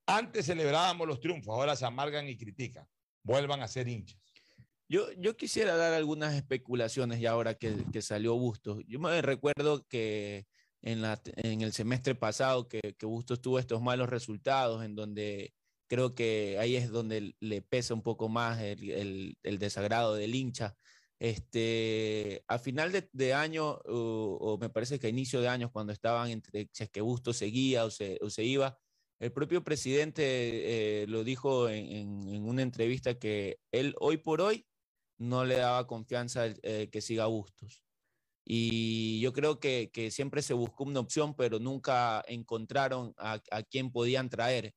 Antes celebrábamos los triunfos, ahora se amargan y critican. Vuelvan a ser hinchas. Yo, yo quisiera dar algunas especulaciones ya ahora que, que salió Bustos. Yo me recuerdo que en, la, en el semestre pasado que, que Bustos tuvo estos malos resultados en donde creo que ahí es donde le pesa un poco más el, el- desagrado del hincha. Este, a final de, año, o, me parece que a inicio de años, cuando estaban entre si es que Busto seguía o se, o se iba, el propio presidente eh, lo dijo en una entrevista que él hoy por hoy no le daba confianza eh, que siga Bustos. Y yo creo que, siempre se buscó una opción, pero nunca encontraron a, a quién podían traer.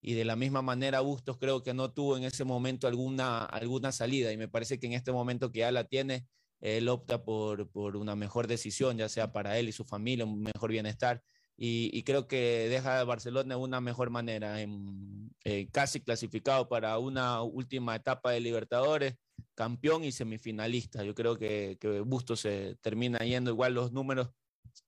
Y de la misma manera, Bustos creo que no tuvo en ese momento alguna, alguna salida. Y me parece que en este momento que ya la tiene, él opta por, por una mejor decisión, ya sea para él y su familia, un mejor bienestar. Y, y creo que deja a Barcelona de una mejor manera, en, eh, casi clasificado para una última etapa de Libertadores, campeón y semifinalista. Yo creo que, que Bustos se termina yendo, igual los números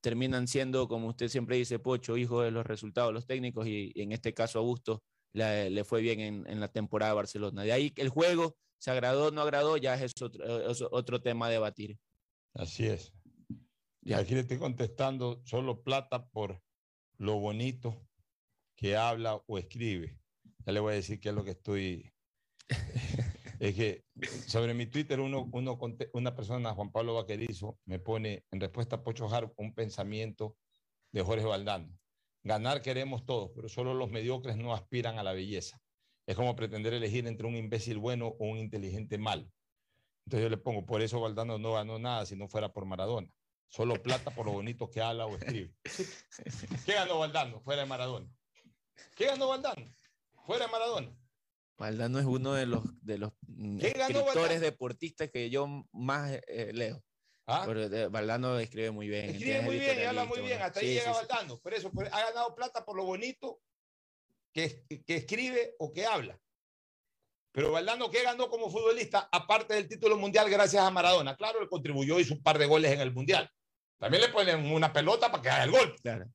terminan siendo, como usted siempre dice, Pocho, hijo de los resultados de los técnicos, y, y en este caso a Bustos le, le fue bien en, en la temporada de Barcelona. De ahí que el juego se agradó o no agradó, ya es otro, es otro tema a debatir. Así es. Y aquí le estoy contestando solo plata por lo bonito que habla o escribe. Ya le voy a decir qué es lo que estoy. es que sobre mi Twitter, una persona, Juan Pablo Vaquerizo, me pone en respuesta a Pocho un pensamiento de Jorge Valdano. Ganar queremos todos, pero solo los mediocres no aspiran a la belleza. Es como pretender elegir entre un imbécil bueno o un inteligente malo. Entonces yo le pongo, por eso Valdano no ganó nada si no fuera por Maradona. Solo plata por lo bonito que habla o escribe. ¿Qué ganó Valdano fuera de Maradona? ¿Qué ganó Valdano fuera de Maradona? Valdano es uno de los, de los mm, ¿Quién ganó escritores Valdano? deportistas que yo más eh, leo. ¿Ah? Pero, eh, Valdano escribe muy bien. Escribe es muy bien y habla muy bien. Hasta ahí Sí, llega sí, sí. Valdano. Por eso por- ha ganado plata por lo bonito que, que escribe o que habla. Pero Valdano, ¿qué ganó como futbolista? Aparte del título mundial gracias a Maradona. Claro, él contribuyó, hizo un par de goles en el mundial. También le ponen una pelota para que haga el gol. Claro.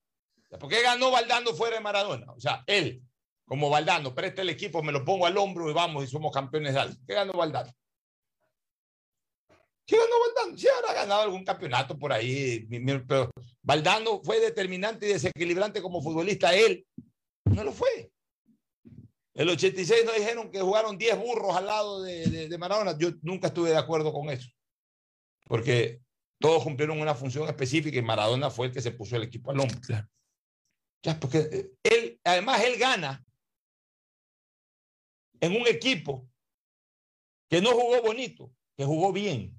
¿Por qué ganó Valdano fuera de Maradona? O sea, él, como Valdano, presta el equipo, me lo pongo al hombro y vamos y somos campeones de algo. ¿Qué ganó Valdano? ¿Qué ganó Valdano? Sí, habrá ganado algún campeonato por ahí, pero Valdano fue determinante y desequilibrante como futbolista. Él no lo fue. El 86 nos dijeron que jugaron 10 burros al lado de, de- de Maradona. Yo nunca estuve de acuerdo con eso. Porque todos cumplieron una función específica y Maradona fue el que se puso el equipo al hombro. Ya, porque eh, él, además, él gana en un equipo que no jugó bonito, que jugó bien.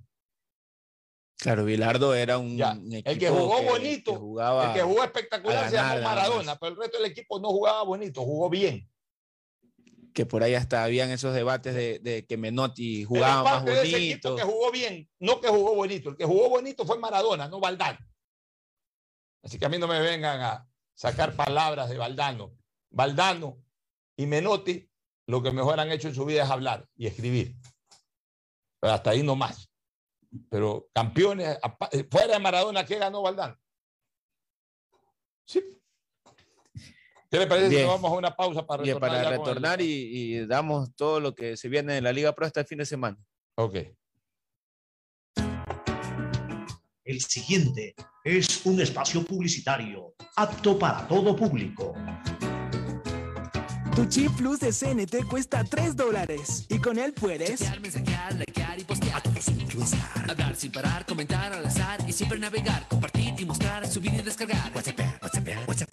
Claro, Bilardo era un, Ya, El que jugó que- bonito, que jugaba el que jugó espectacular se llamó Maradona, pero el resto del equipo no jugaba bonito, jugó bien. que por ahí hasta habían esos debates de, de que Menotti jugaba más parte de ese equipo bonito. que jugó bien, no que jugó bonito. El que jugó bonito fue Maradona, no Valdano. Así que a mí no me vengan a sacar palabras de Valdano. Valdano y Menotti lo que mejor han hecho en su vida es hablar y escribir. Pero hasta ahí no más. Pero campeones, eh, fuera de Maradona, ¿qué ganó Valdano? Sí. ¿Qué le parece si Bien. nos vamos a una pausa para Bien, retornar? para ya con el- retornar y, y damos todo lo que se viene en la Liga Pro hasta el fin de semana. Ok. El siguiente es un espacio publicitario apto para todo público. Tu chip plus de CNT cuesta 3 dólares y con él puedes mensajear, likear y postear. A todos Hablar sin parar, comentar al azar y siempre navegar, compartir y mostrar, subir y descargar. WhatsApp, WhatsApp, WhatsApp.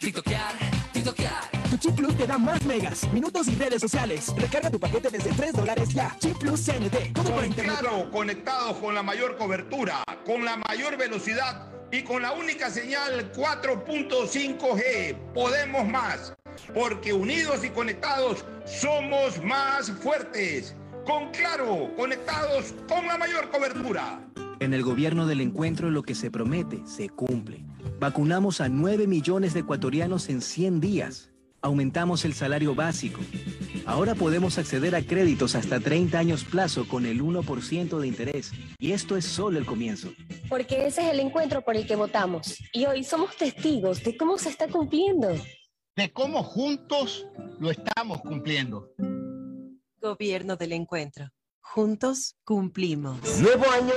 TikTokear, TikTokear. Tu chip plus te da más megas, minutos y redes sociales. Recarga tu paquete desde 3 dólares ya. Chip plus CNT. Todo por internet. Claro, conectados con la mayor cobertura, con la mayor velocidad y con la única señal 4.5G. Podemos más, porque unidos y conectados somos más fuertes. Con Claro, conectados con la mayor cobertura. En el gobierno del encuentro lo que se promete se cumple. Vacunamos a 9 millones de ecuatorianos en 100 días. Aumentamos el salario básico. Ahora podemos acceder a créditos hasta 30 años plazo con el 1% de interés. Y esto es solo el comienzo. Porque ese es el encuentro por el que votamos. Y hoy somos testigos de cómo se está cumpliendo. De cómo juntos lo estamos cumpliendo. Gobierno del Encuentro. Juntos cumplimos. Nuevo año,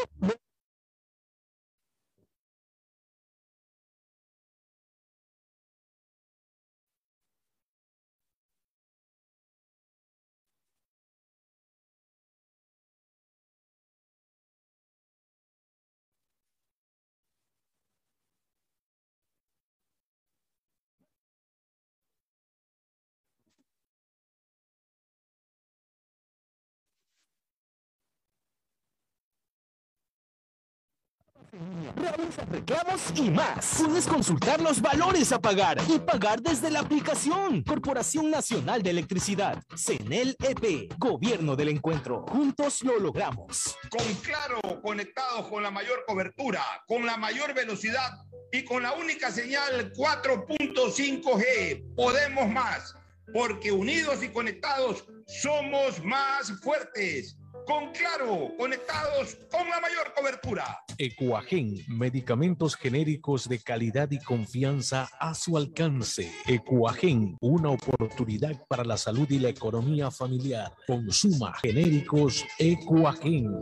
Realiza reclamos y más. Puedes consultar los valores a pagar y pagar desde la aplicación. Corporación Nacional de Electricidad. CENEL EP. Gobierno del Encuentro. Juntos lo logramos. Con Claro, conectados con la mayor cobertura, con la mayor velocidad y con la única señal 4.5G. Podemos más, porque unidos y conectados somos más fuertes. Con Claro, conectados con la mayor cobertura. Ecuagen, medicamentos genéricos de calidad y confianza a su alcance. Ecuagen, una oportunidad para la salud y la economía familiar. Consuma genéricos Ecuagen.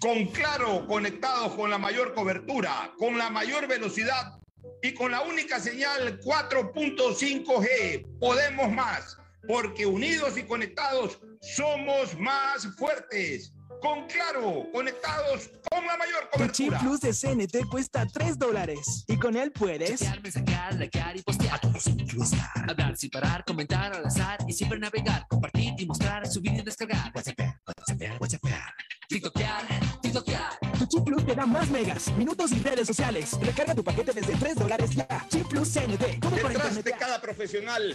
Con Claro, conectados con la mayor cobertura, con la mayor velocidad y con la única señal 4.5G. Podemos más, porque unidos y conectados somos más fuertes. Con Claro, conectados con la mayor Tu chip cobertura. plus de CNT cuesta 3 dólares. Y con él puedes. mensajear, likear y postear. A todos Hablar sin parar, comentar al azar y siempre navegar, compartir y mostrar, subir y descargar. WhatsApp, WhatsApp, WhatsApp. TikTokear, TikTokear. Tu chip plus te da más megas, minutos y redes sociales. Recarga tu paquete desde 3 dólares ya. Chip plus CNT. Por Detrás internet. de cada profesional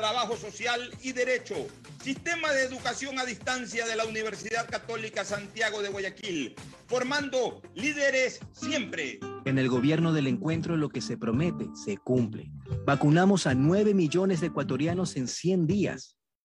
trabajo social y derecho. Sistema de educación a distancia de la Universidad Católica Santiago de Guayaquil, formando líderes siempre. En el gobierno del encuentro lo que se promete se cumple. Vacunamos a 9 millones de ecuatorianos en 100 días.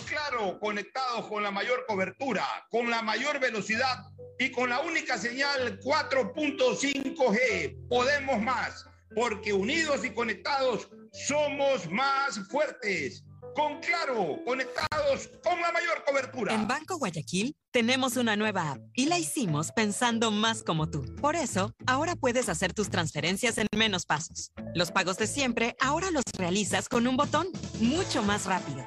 Claro, conectados con la mayor cobertura, con la mayor velocidad y con la única señal 4.5G. Podemos más, porque unidos y conectados somos más fuertes. Con Claro, conectados con la mayor cobertura. En Banco Guayaquil tenemos una nueva app y la hicimos pensando más como tú. Por eso, ahora puedes hacer tus transferencias en menos pasos. Los pagos de siempre ahora los realizas con un botón, mucho más rápido.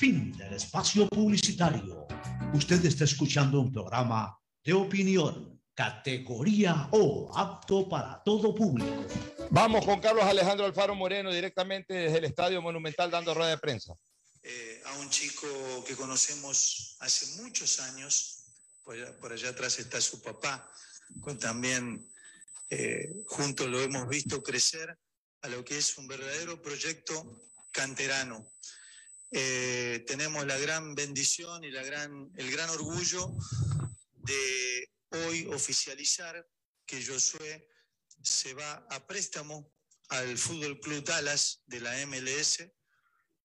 Fin del espacio publicitario. Usted está escuchando un programa de opinión, categoría O, apto para todo público. Vamos con Carlos Alejandro Alfaro Moreno directamente desde el Estadio Monumental dando rueda de prensa. eh, a un chico que conocemos hace muchos años, por allá, por allá atrás está su papá, con también eh, juntos lo hemos visto crecer, a lo que es un verdadero proyecto canterano. Eh, tenemos la gran bendición y el gran orgullo de hoy oficializar que Josué se va a préstamo al Fútbol Club Dallas de la MLS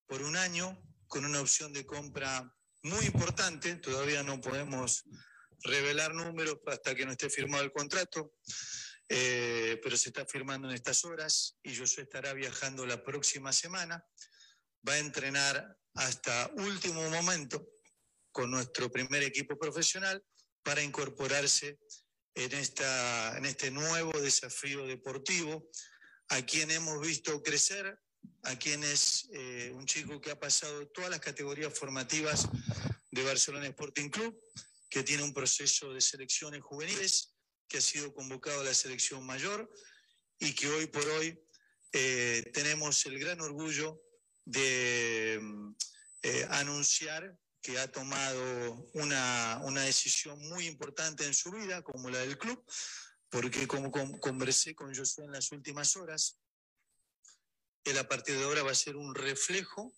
por un año con una opción de compra muy importante. Todavía no podemos revelar números hasta que no esté firmado el contrato, eh, pero se está firmando en estas horas y Josué estará viajando la próxima semana. Va a entrenar hasta último momento con nuestro primer equipo profesional para incorporarse en, esta, en este nuevo desafío deportivo, a quien hemos visto crecer, a quien es eh, un chico que ha pasado todas las categorías formativas de Barcelona Sporting Club, que tiene un proceso de selecciones juveniles, que ha sido convocado a la selección mayor y que hoy por hoy eh, tenemos el gran orgullo de eh, anunciar que ha tomado una, una, decisión muy importante en su vida, como la del club, porque como conversé con Josué en las últimas horas, él a partir de ahora va a ser un reflejo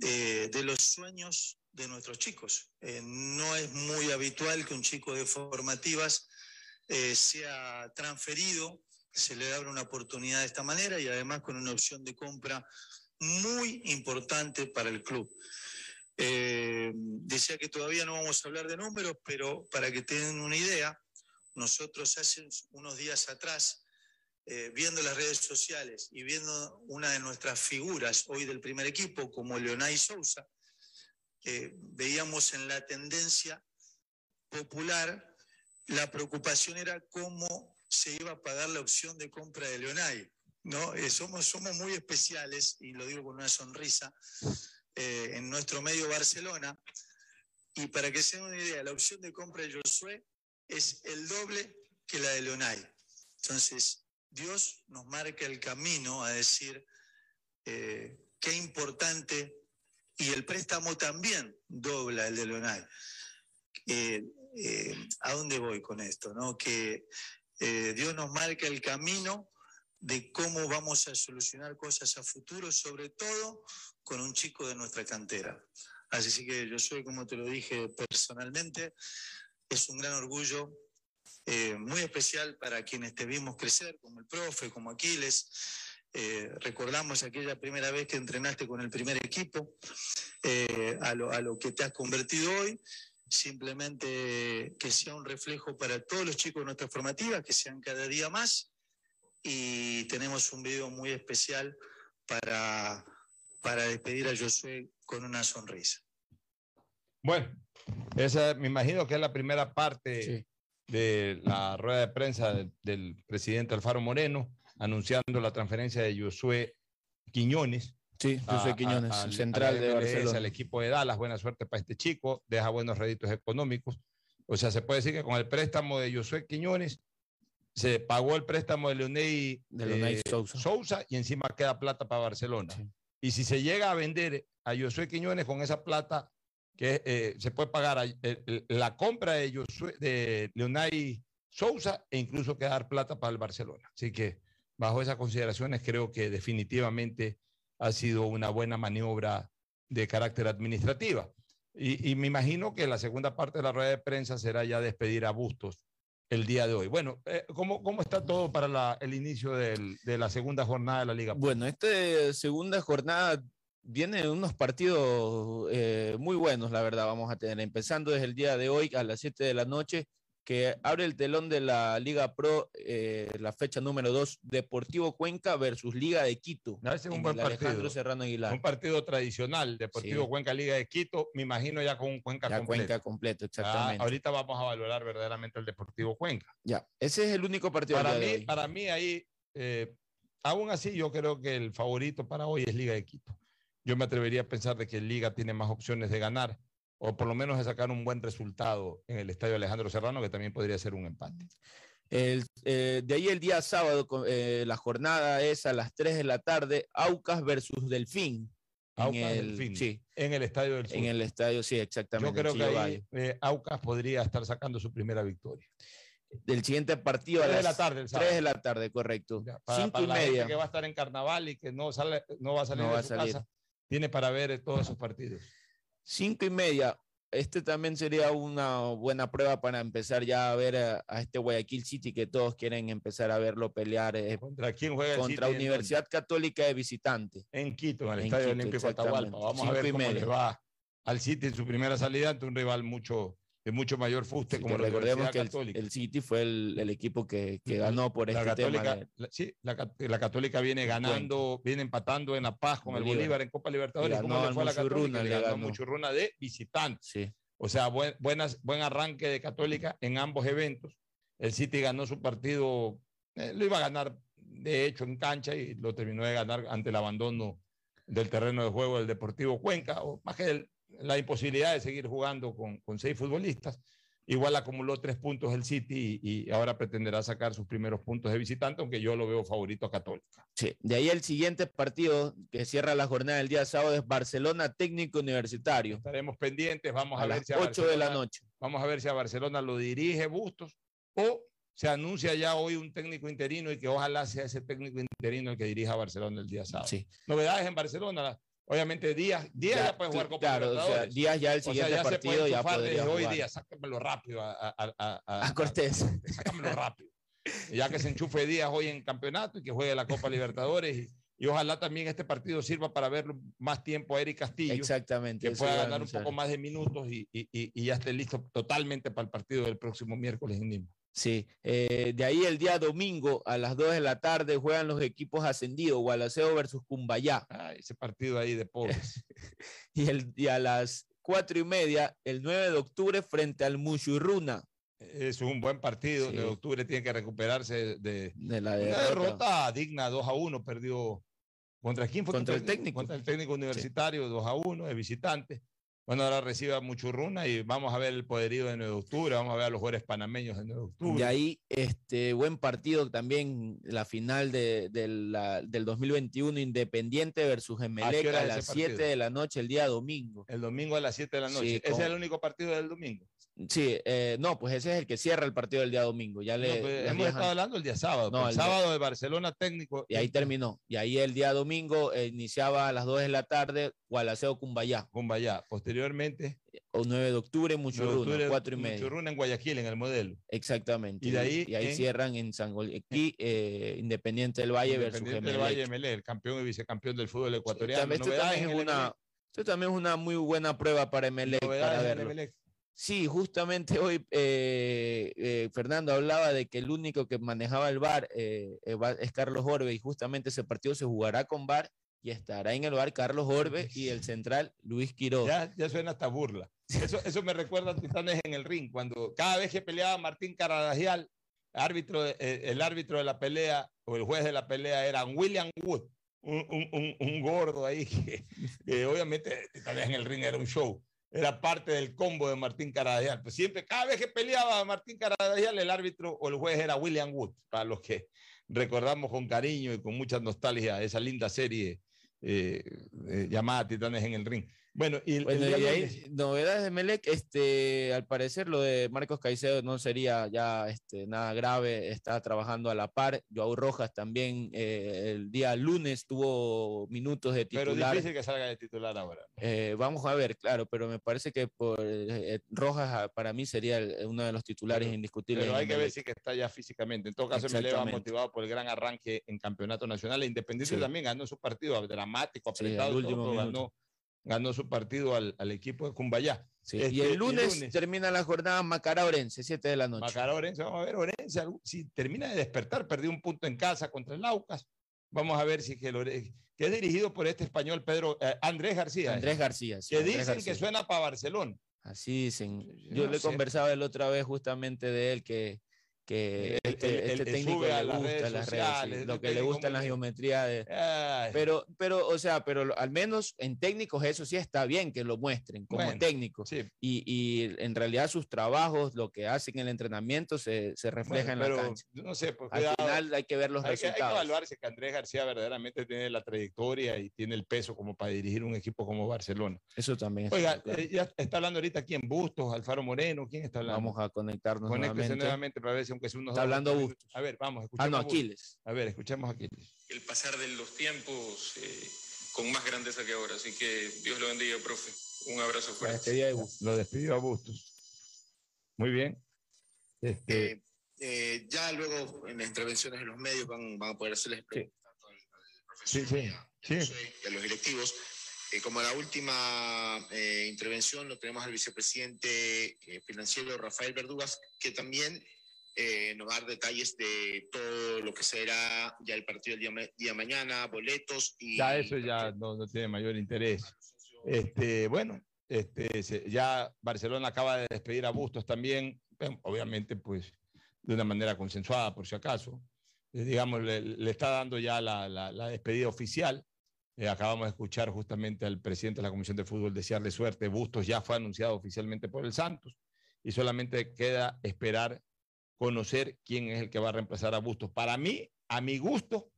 eh, de los sueños de nuestros chicos. Eh, no es muy habitual que un chico de formativas sea transferido, se le abre una oportunidad de esta manera y además con una opción de compra muy importante para el club. Eh, decía que todavía no vamos a hablar de números, pero para que tengan una idea, nosotros hace unos días atrás, eh, viendo las redes sociales y viendo una de nuestras figuras hoy del primer equipo, como Leonay Sousa, veíamos en la tendencia popular, la preocupación era cómo se iba a pagar la opción de compra de Leonay. ¿No? somos, somos muy especiales, y lo digo con una sonrisa, eh, en nuestro medio Barcelona. Y para que se den una idea, la opción de compra de Josué es el doble que la de Leonay. Entonces, Dios nos marca el camino a decir eh, qué importante, y el préstamo también dobla el de Leonay. Eh, ¿A dónde voy con esto? No? Que Dios nos marca el camino de cómo vamos a solucionar cosas a futuro, sobre todo con un chico de nuestra cantera. Así que yo soy, como te lo dije personalmente, es un gran orgullo eh, muy especial para quienes te vimos crecer, como el profe, como Aquiles. Eh, recordamos aquella primera vez que entrenaste con el primer equipo, eh, a, lo, a lo que te has convertido hoy simplemente que sea un reflejo para todos los chicos de nuestra formativa, que sean cada día más y tenemos un video muy especial para, para despedir a Josué con una sonrisa. Bueno, esa me imagino que es la primera parte de la rueda de prensa del, presidente Alfaro Moreno anunciando la transferencia de Josué Quiñones. Sí, Josué Quiñones, central de Barcelona. Al equipo de Dallas, buena suerte para este chico, deja buenos réditos económicos. O sea, se puede decir que con el préstamo de Josué Quiñones se pagó el préstamo de Leonel de eh, Sousa. y encima queda plata para Barcelona. Y si se llega a vender a Josué Quiñones con esa plata, que eh, se puede pagar la compra de, Josué, de Leonay Sousa e incluso quedar plata para el Barcelona. Así que bajo esas consideraciones creo que definitivamente ha sido una buena maniobra de carácter administrativa. Y, y me imagino que la segunda parte de la rueda de prensa será ya despedir a Bustos el día de hoy. Bueno, eh, ¿cómo, ¿cómo, está todo para el inicio de la segunda jornada de la Liga? Bueno, esta segunda jornada viene unos partidos eh, muy buenos, la verdad, vamos a tener, empezando desde el día de hoy a las 7 de la noche, que abre el telón de la Liga Pro, eh, la fecha número 2, Deportivo Cuenca versus Liga de Quito. No, es un buen partido. Serrano Aguilar. Un partido tradicional, Deportivo Cuenca, Liga de Quito, me imagino ya con un Cuenca ya completo. Cuenca completo, ah, exactamente. ahorita vamos a valorar verdaderamente el Deportivo Cuenca. Ya, ese es el único partido. Para, mí, para mí ahí, eh, aún así yo creo que el favorito para hoy es Liga de Quito. Yo me atrevería a pensar de que Liga tiene más opciones de ganar o por lo menos de sacar un buen resultado en el estadio Alejandro Serrano, que también podría ser un empate. El, eh, de ahí el día sábado, eh, la jornada es a las 3 de la tarde, Aucas versus Delfín. Aucas en el, Delfín, sí, en el estadio del Sur. En el estadio, sí, exactamente. Yo creo que ahí eh, Aucas podría estar sacando su primera victoria. Del siguiente partido a Tres de las la tarde el 3 sábado. de la tarde, correcto. Para, 5 para y la gente media. que va a estar en carnaval y que no, sale, no va a salir No de va a su salir. casa, tiene para ver todos esos partidos. 5 y media. Este también sería una buena prueba para empezar ya a ver a, a este Guayaquil City que todos quieren empezar a verlo pelear. eh, ¿Contra quién juega el Contra City Universidad Católica de visitante. En Quito, en el En Estadio Olímpico. Atahualpa. Vamos a Cinco ver cómo va al City en su primera salida ante un rival mucho de mucho mayor fuste Sí, como que la recordemos que el, Católica. el City fue el, el equipo que, que ganó por la este Católica, tema. de- la- sí, la, Cat- la Católica viene ganando, viene empatando en La Paz con el Bolívar. En Copa Libertadores. ¿Cómo le fue a la Católica? Le ganó ganó. Muchurruna de visitante. Sí. O sea, buen, buenas, buen arranque de Católica en ambos eventos. El City ganó su partido, eh, lo iba a ganar de hecho en cancha y lo terminó de ganar ante el abandono del terreno de juego del Deportivo Cuenca, o más que el- la imposibilidad de seguir jugando con, con seis futbolistas. Igual acumuló tres puntos el City y, y ahora pretenderá sacar sus primeros puntos de visitante, aunque yo lo veo favorito a Católica. Sí, de ahí el siguiente partido que cierra la jornada del día sábado es Barcelona Técnico Universitario. Estaremos pendientes, vamos a, A ver las si a 8 de la Barcelona- noche. Vamos a ver si a Barcelona lo dirige Bustos o se anuncia ya hoy un técnico interino y que ojalá sea ese técnico interino el que dirija a Barcelona el día sábado. Sí. Novedades en Barcelona. Obviamente Díaz, Díaz ya, Ya, puede jugar Copa claro, o sea, Libertadores. Díaz ya el O sea, siguiente ya se partido puede ya podría desde hoy jugar. día, sáquenmelo rápido a, a, a, a- A Cortés. sácamelo rápido. Ya que se enchufe Díaz hoy en campeonato y que juegue la Copa Libertadores y, y ojalá también este partido sirva para ver más tiempo a Eric Castillo. Exactamente. que pueda ganar un poco más de minutos y, y- y- y ya esté listo totalmente para el partido del próximo miércoles en Lima. Sí, eh, de ahí el día domingo a las 2 de la tarde juegan los equipos ascendidos, Gualaceo versus Cumbayá. Ay, ese partido ahí de pobres. y, el, y a las 4 y media, el 9 de octubre, frente al Muchurruna. Es un buen partido. Sí. De octubre tiene que recuperarse de, De la una derrota. derrota digna, 2 a 1. Perdió. ¿Contra quién fue? Contra el técnico. Contra el técnico universitario, 2 a 1, de visitante. Bueno, ahora recibe a Muchurruna y vamos a ver el poderío de 9 de octubre. Vamos a ver a los jugadores panameños de 9 de octubre. Y ahí, este buen partido también, la final de, de la- del 2021, Independiente versus Emelec a, es las ese 7 partido? de la noche, el día domingo. El domingo a las 7 de la noche. Sí, Ese con- es el único partido del domingo. Sí, eh, no, pues ese es el que cierra el partido del día domingo. Ya le, No, pues, le hemos dejan- estado hablando el día sábado. No, pero el el sábado de Barcelona técnico. Y ahí terminó. Y ahí el día domingo eh, iniciaba a las 2 de la tarde, Gualaceo Cumbayá. Cumbayá. Posteriormente, O 9 de octubre, 9 de Muchurruna, octubre, 4 y media. Muchurruna en Guayaquil, en el modelo. Exactamente. Y de ahí y ahí en- cierran en San aquí, eh, Independiente del Valle versus Independiente del Emelec. Valle Melé, el campeón y vicecampeón del fútbol ecuatoriano. También, esto, también es una, también es una muy buena prueba para Emelec, para verlo. Sí, justamente hoy eh, eh, Fernando hablaba de que el único que manejaba el VAR eh, es Carlos Orbe y justamente ese partido se jugará con VAR y estará en el VAR Carlos Orbe y el central Luis Quiroz. Ya, ya suena hasta burla. Eso, eso me recuerda a Titanes en el ring, cuando cada vez que peleaba Martín Caradagial, árbitro, el árbitro de la pelea o el juez de la pelea era William Wood, un, un- un- un gordo ahí que, que obviamente Titanes en el ring era un show. Era parte del combo de Martín Caradagial. Pues siempre, cada vez que peleaba Martín Caradagial, el árbitro o el juez era William Wood, para los que recordamos con cariño y con mucha nostalgia esa linda serie eh, eh, llamada Titanes en el ring. Bueno, y el, Bueno, el y ahí, novedades de Melec, este, al parecer lo de Marcos Caicedo no sería ya este, nada grave, está trabajando a la par. Joao Rojas también eh, el día lunes tuvo minutos de pero titular. difícil que salga de titular ahora. Eh, vamos a ver, claro, pero me parece que por eh, Rojas ah, para mí sería el- uno de los titulares indiscutibles. Pero hay que ver si que está ya físicamente. En todo caso, me le va motivado por el gran arranque en campeonato nacional. E Independiente Sí. también ganó su partido dramático, Sí, apretado, al todo, último pero minuto. ganó, ganó su partido al, al equipo de Cumbayá. Sí, Este, y el lunes, termina la jornada Macará Orense, 7 de la noche. Macará Orense, vamos a ver, Orense, si termina de despertar, perdió un punto en casa contra el Aucas. Vamos a ver si que, el Ore- que es dirigido por este español Pedro eh, Andrés García. Andrés García. sí, que Andrés dicen García. que suena para Barcelona. Así dicen. Yo Yo no le sé. conversaba el otra vez justamente de él que, que Él- este, él- este él técnico le las gusta redes las redes, sociales, sí, lo que le técnico gusta en la muy- geometría. de- pero, pero, o sea, pero al menos en técnicos eso sí está bien que lo muestren como Bueno, técnicos. sí. Y, y en realidad sus trabajos, lo que hacen en el entrenamiento se, se refleja Bueno, en la pero cancha. No sé, pues, Al cuidado. final hay que ver los hay que, hay que resultados. evaluar si que Andrés García verdaderamente tiene la trayectoria y tiene el peso como para dirigir un equipo como Barcelona. Eso también es Oiga, claro. eh, ya está hablando ahorita quién, Bustos, Alfaro Moreno, ¿quién está hablando? Vamos a conectarnos Conéctese nuevamente. nuevamente para ver si aunque sea unos Está hablando. A ver, vamos, Ah, escuchemos. no. Aquiles. A ver, escuchemos a Aquiles. el pasar de los tiempos eh, con más grandeza que ahora. Así que Dios lo bendiga, profe. Un abrazo fuerte. Lo despidió a Bustos. Muy bien. Este, Eh, ya luego en las intervenciones de los medios van, van a poder hacerles preguntas tanto al, al profesor sí, sí, sí. y a los directivos. Eh, como la última eh, intervención lo tenemos al vicepresidente eh, financiero Rafael Verdugas, que también eh, nos va a dar detalles de todo lo que será ya el partido del día, ma- día mañana, boletos y... Ya eso ya no, no tiene mayor interés. Este, bueno, este, ya Barcelona acaba de despedir a Bustos también, eh, obviamente pues de una manera consensuada por si acaso. Eh, digamos, le, le está dando ya la, la- la despedida oficial. Eh, acabamos de escuchar justamente al presidente de la Comisión de Fútbol desearle suerte. Bustos ya fue anunciado oficialmente por el Santos y solamente queda esperar conocer quién es el que va a reemplazar a Bustos. Para mí, a mi gusto,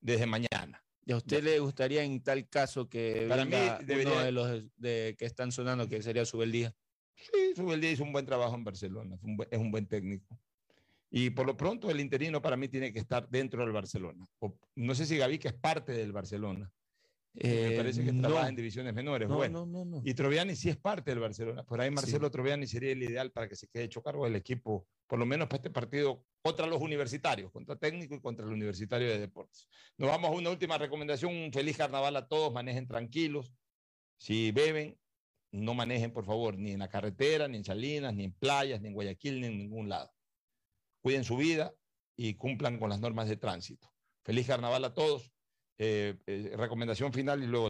desde mañana. ¿Y a usted le gustaría en tal caso que Para mí debería- uno de los de, que están sonando, que sería Subeldía? Sí, Subeldía hizo un buen trabajo en Barcelona, fue un buen- es un buen técnico. Y por lo pronto el interino para mí tiene que estar dentro del Barcelona. O- no sé si que es parte del Barcelona. Me Eh, parece que no. trabaja en divisiones menores. No, bueno. no. Y Troviani sí es parte del Barcelona. Por ahí Marcelo Troviani sería el ideal para que se quede hecho cargo del equipo, por lo menos para este partido contra los universitarios, contra técnico y contra el universitario de deportes. Nos vamos a una última recomendación. Un feliz carnaval a todos. Manejen tranquilos. Si beben, no manejen, por favor, ni en la carretera, ni en Salinas, ni en playas, ni en Guayaquil, ni en ningún lado. Cuiden su vida y cumplan con las normas de tránsito. Feliz carnaval a todos. Eh, eh, recomendación final y luego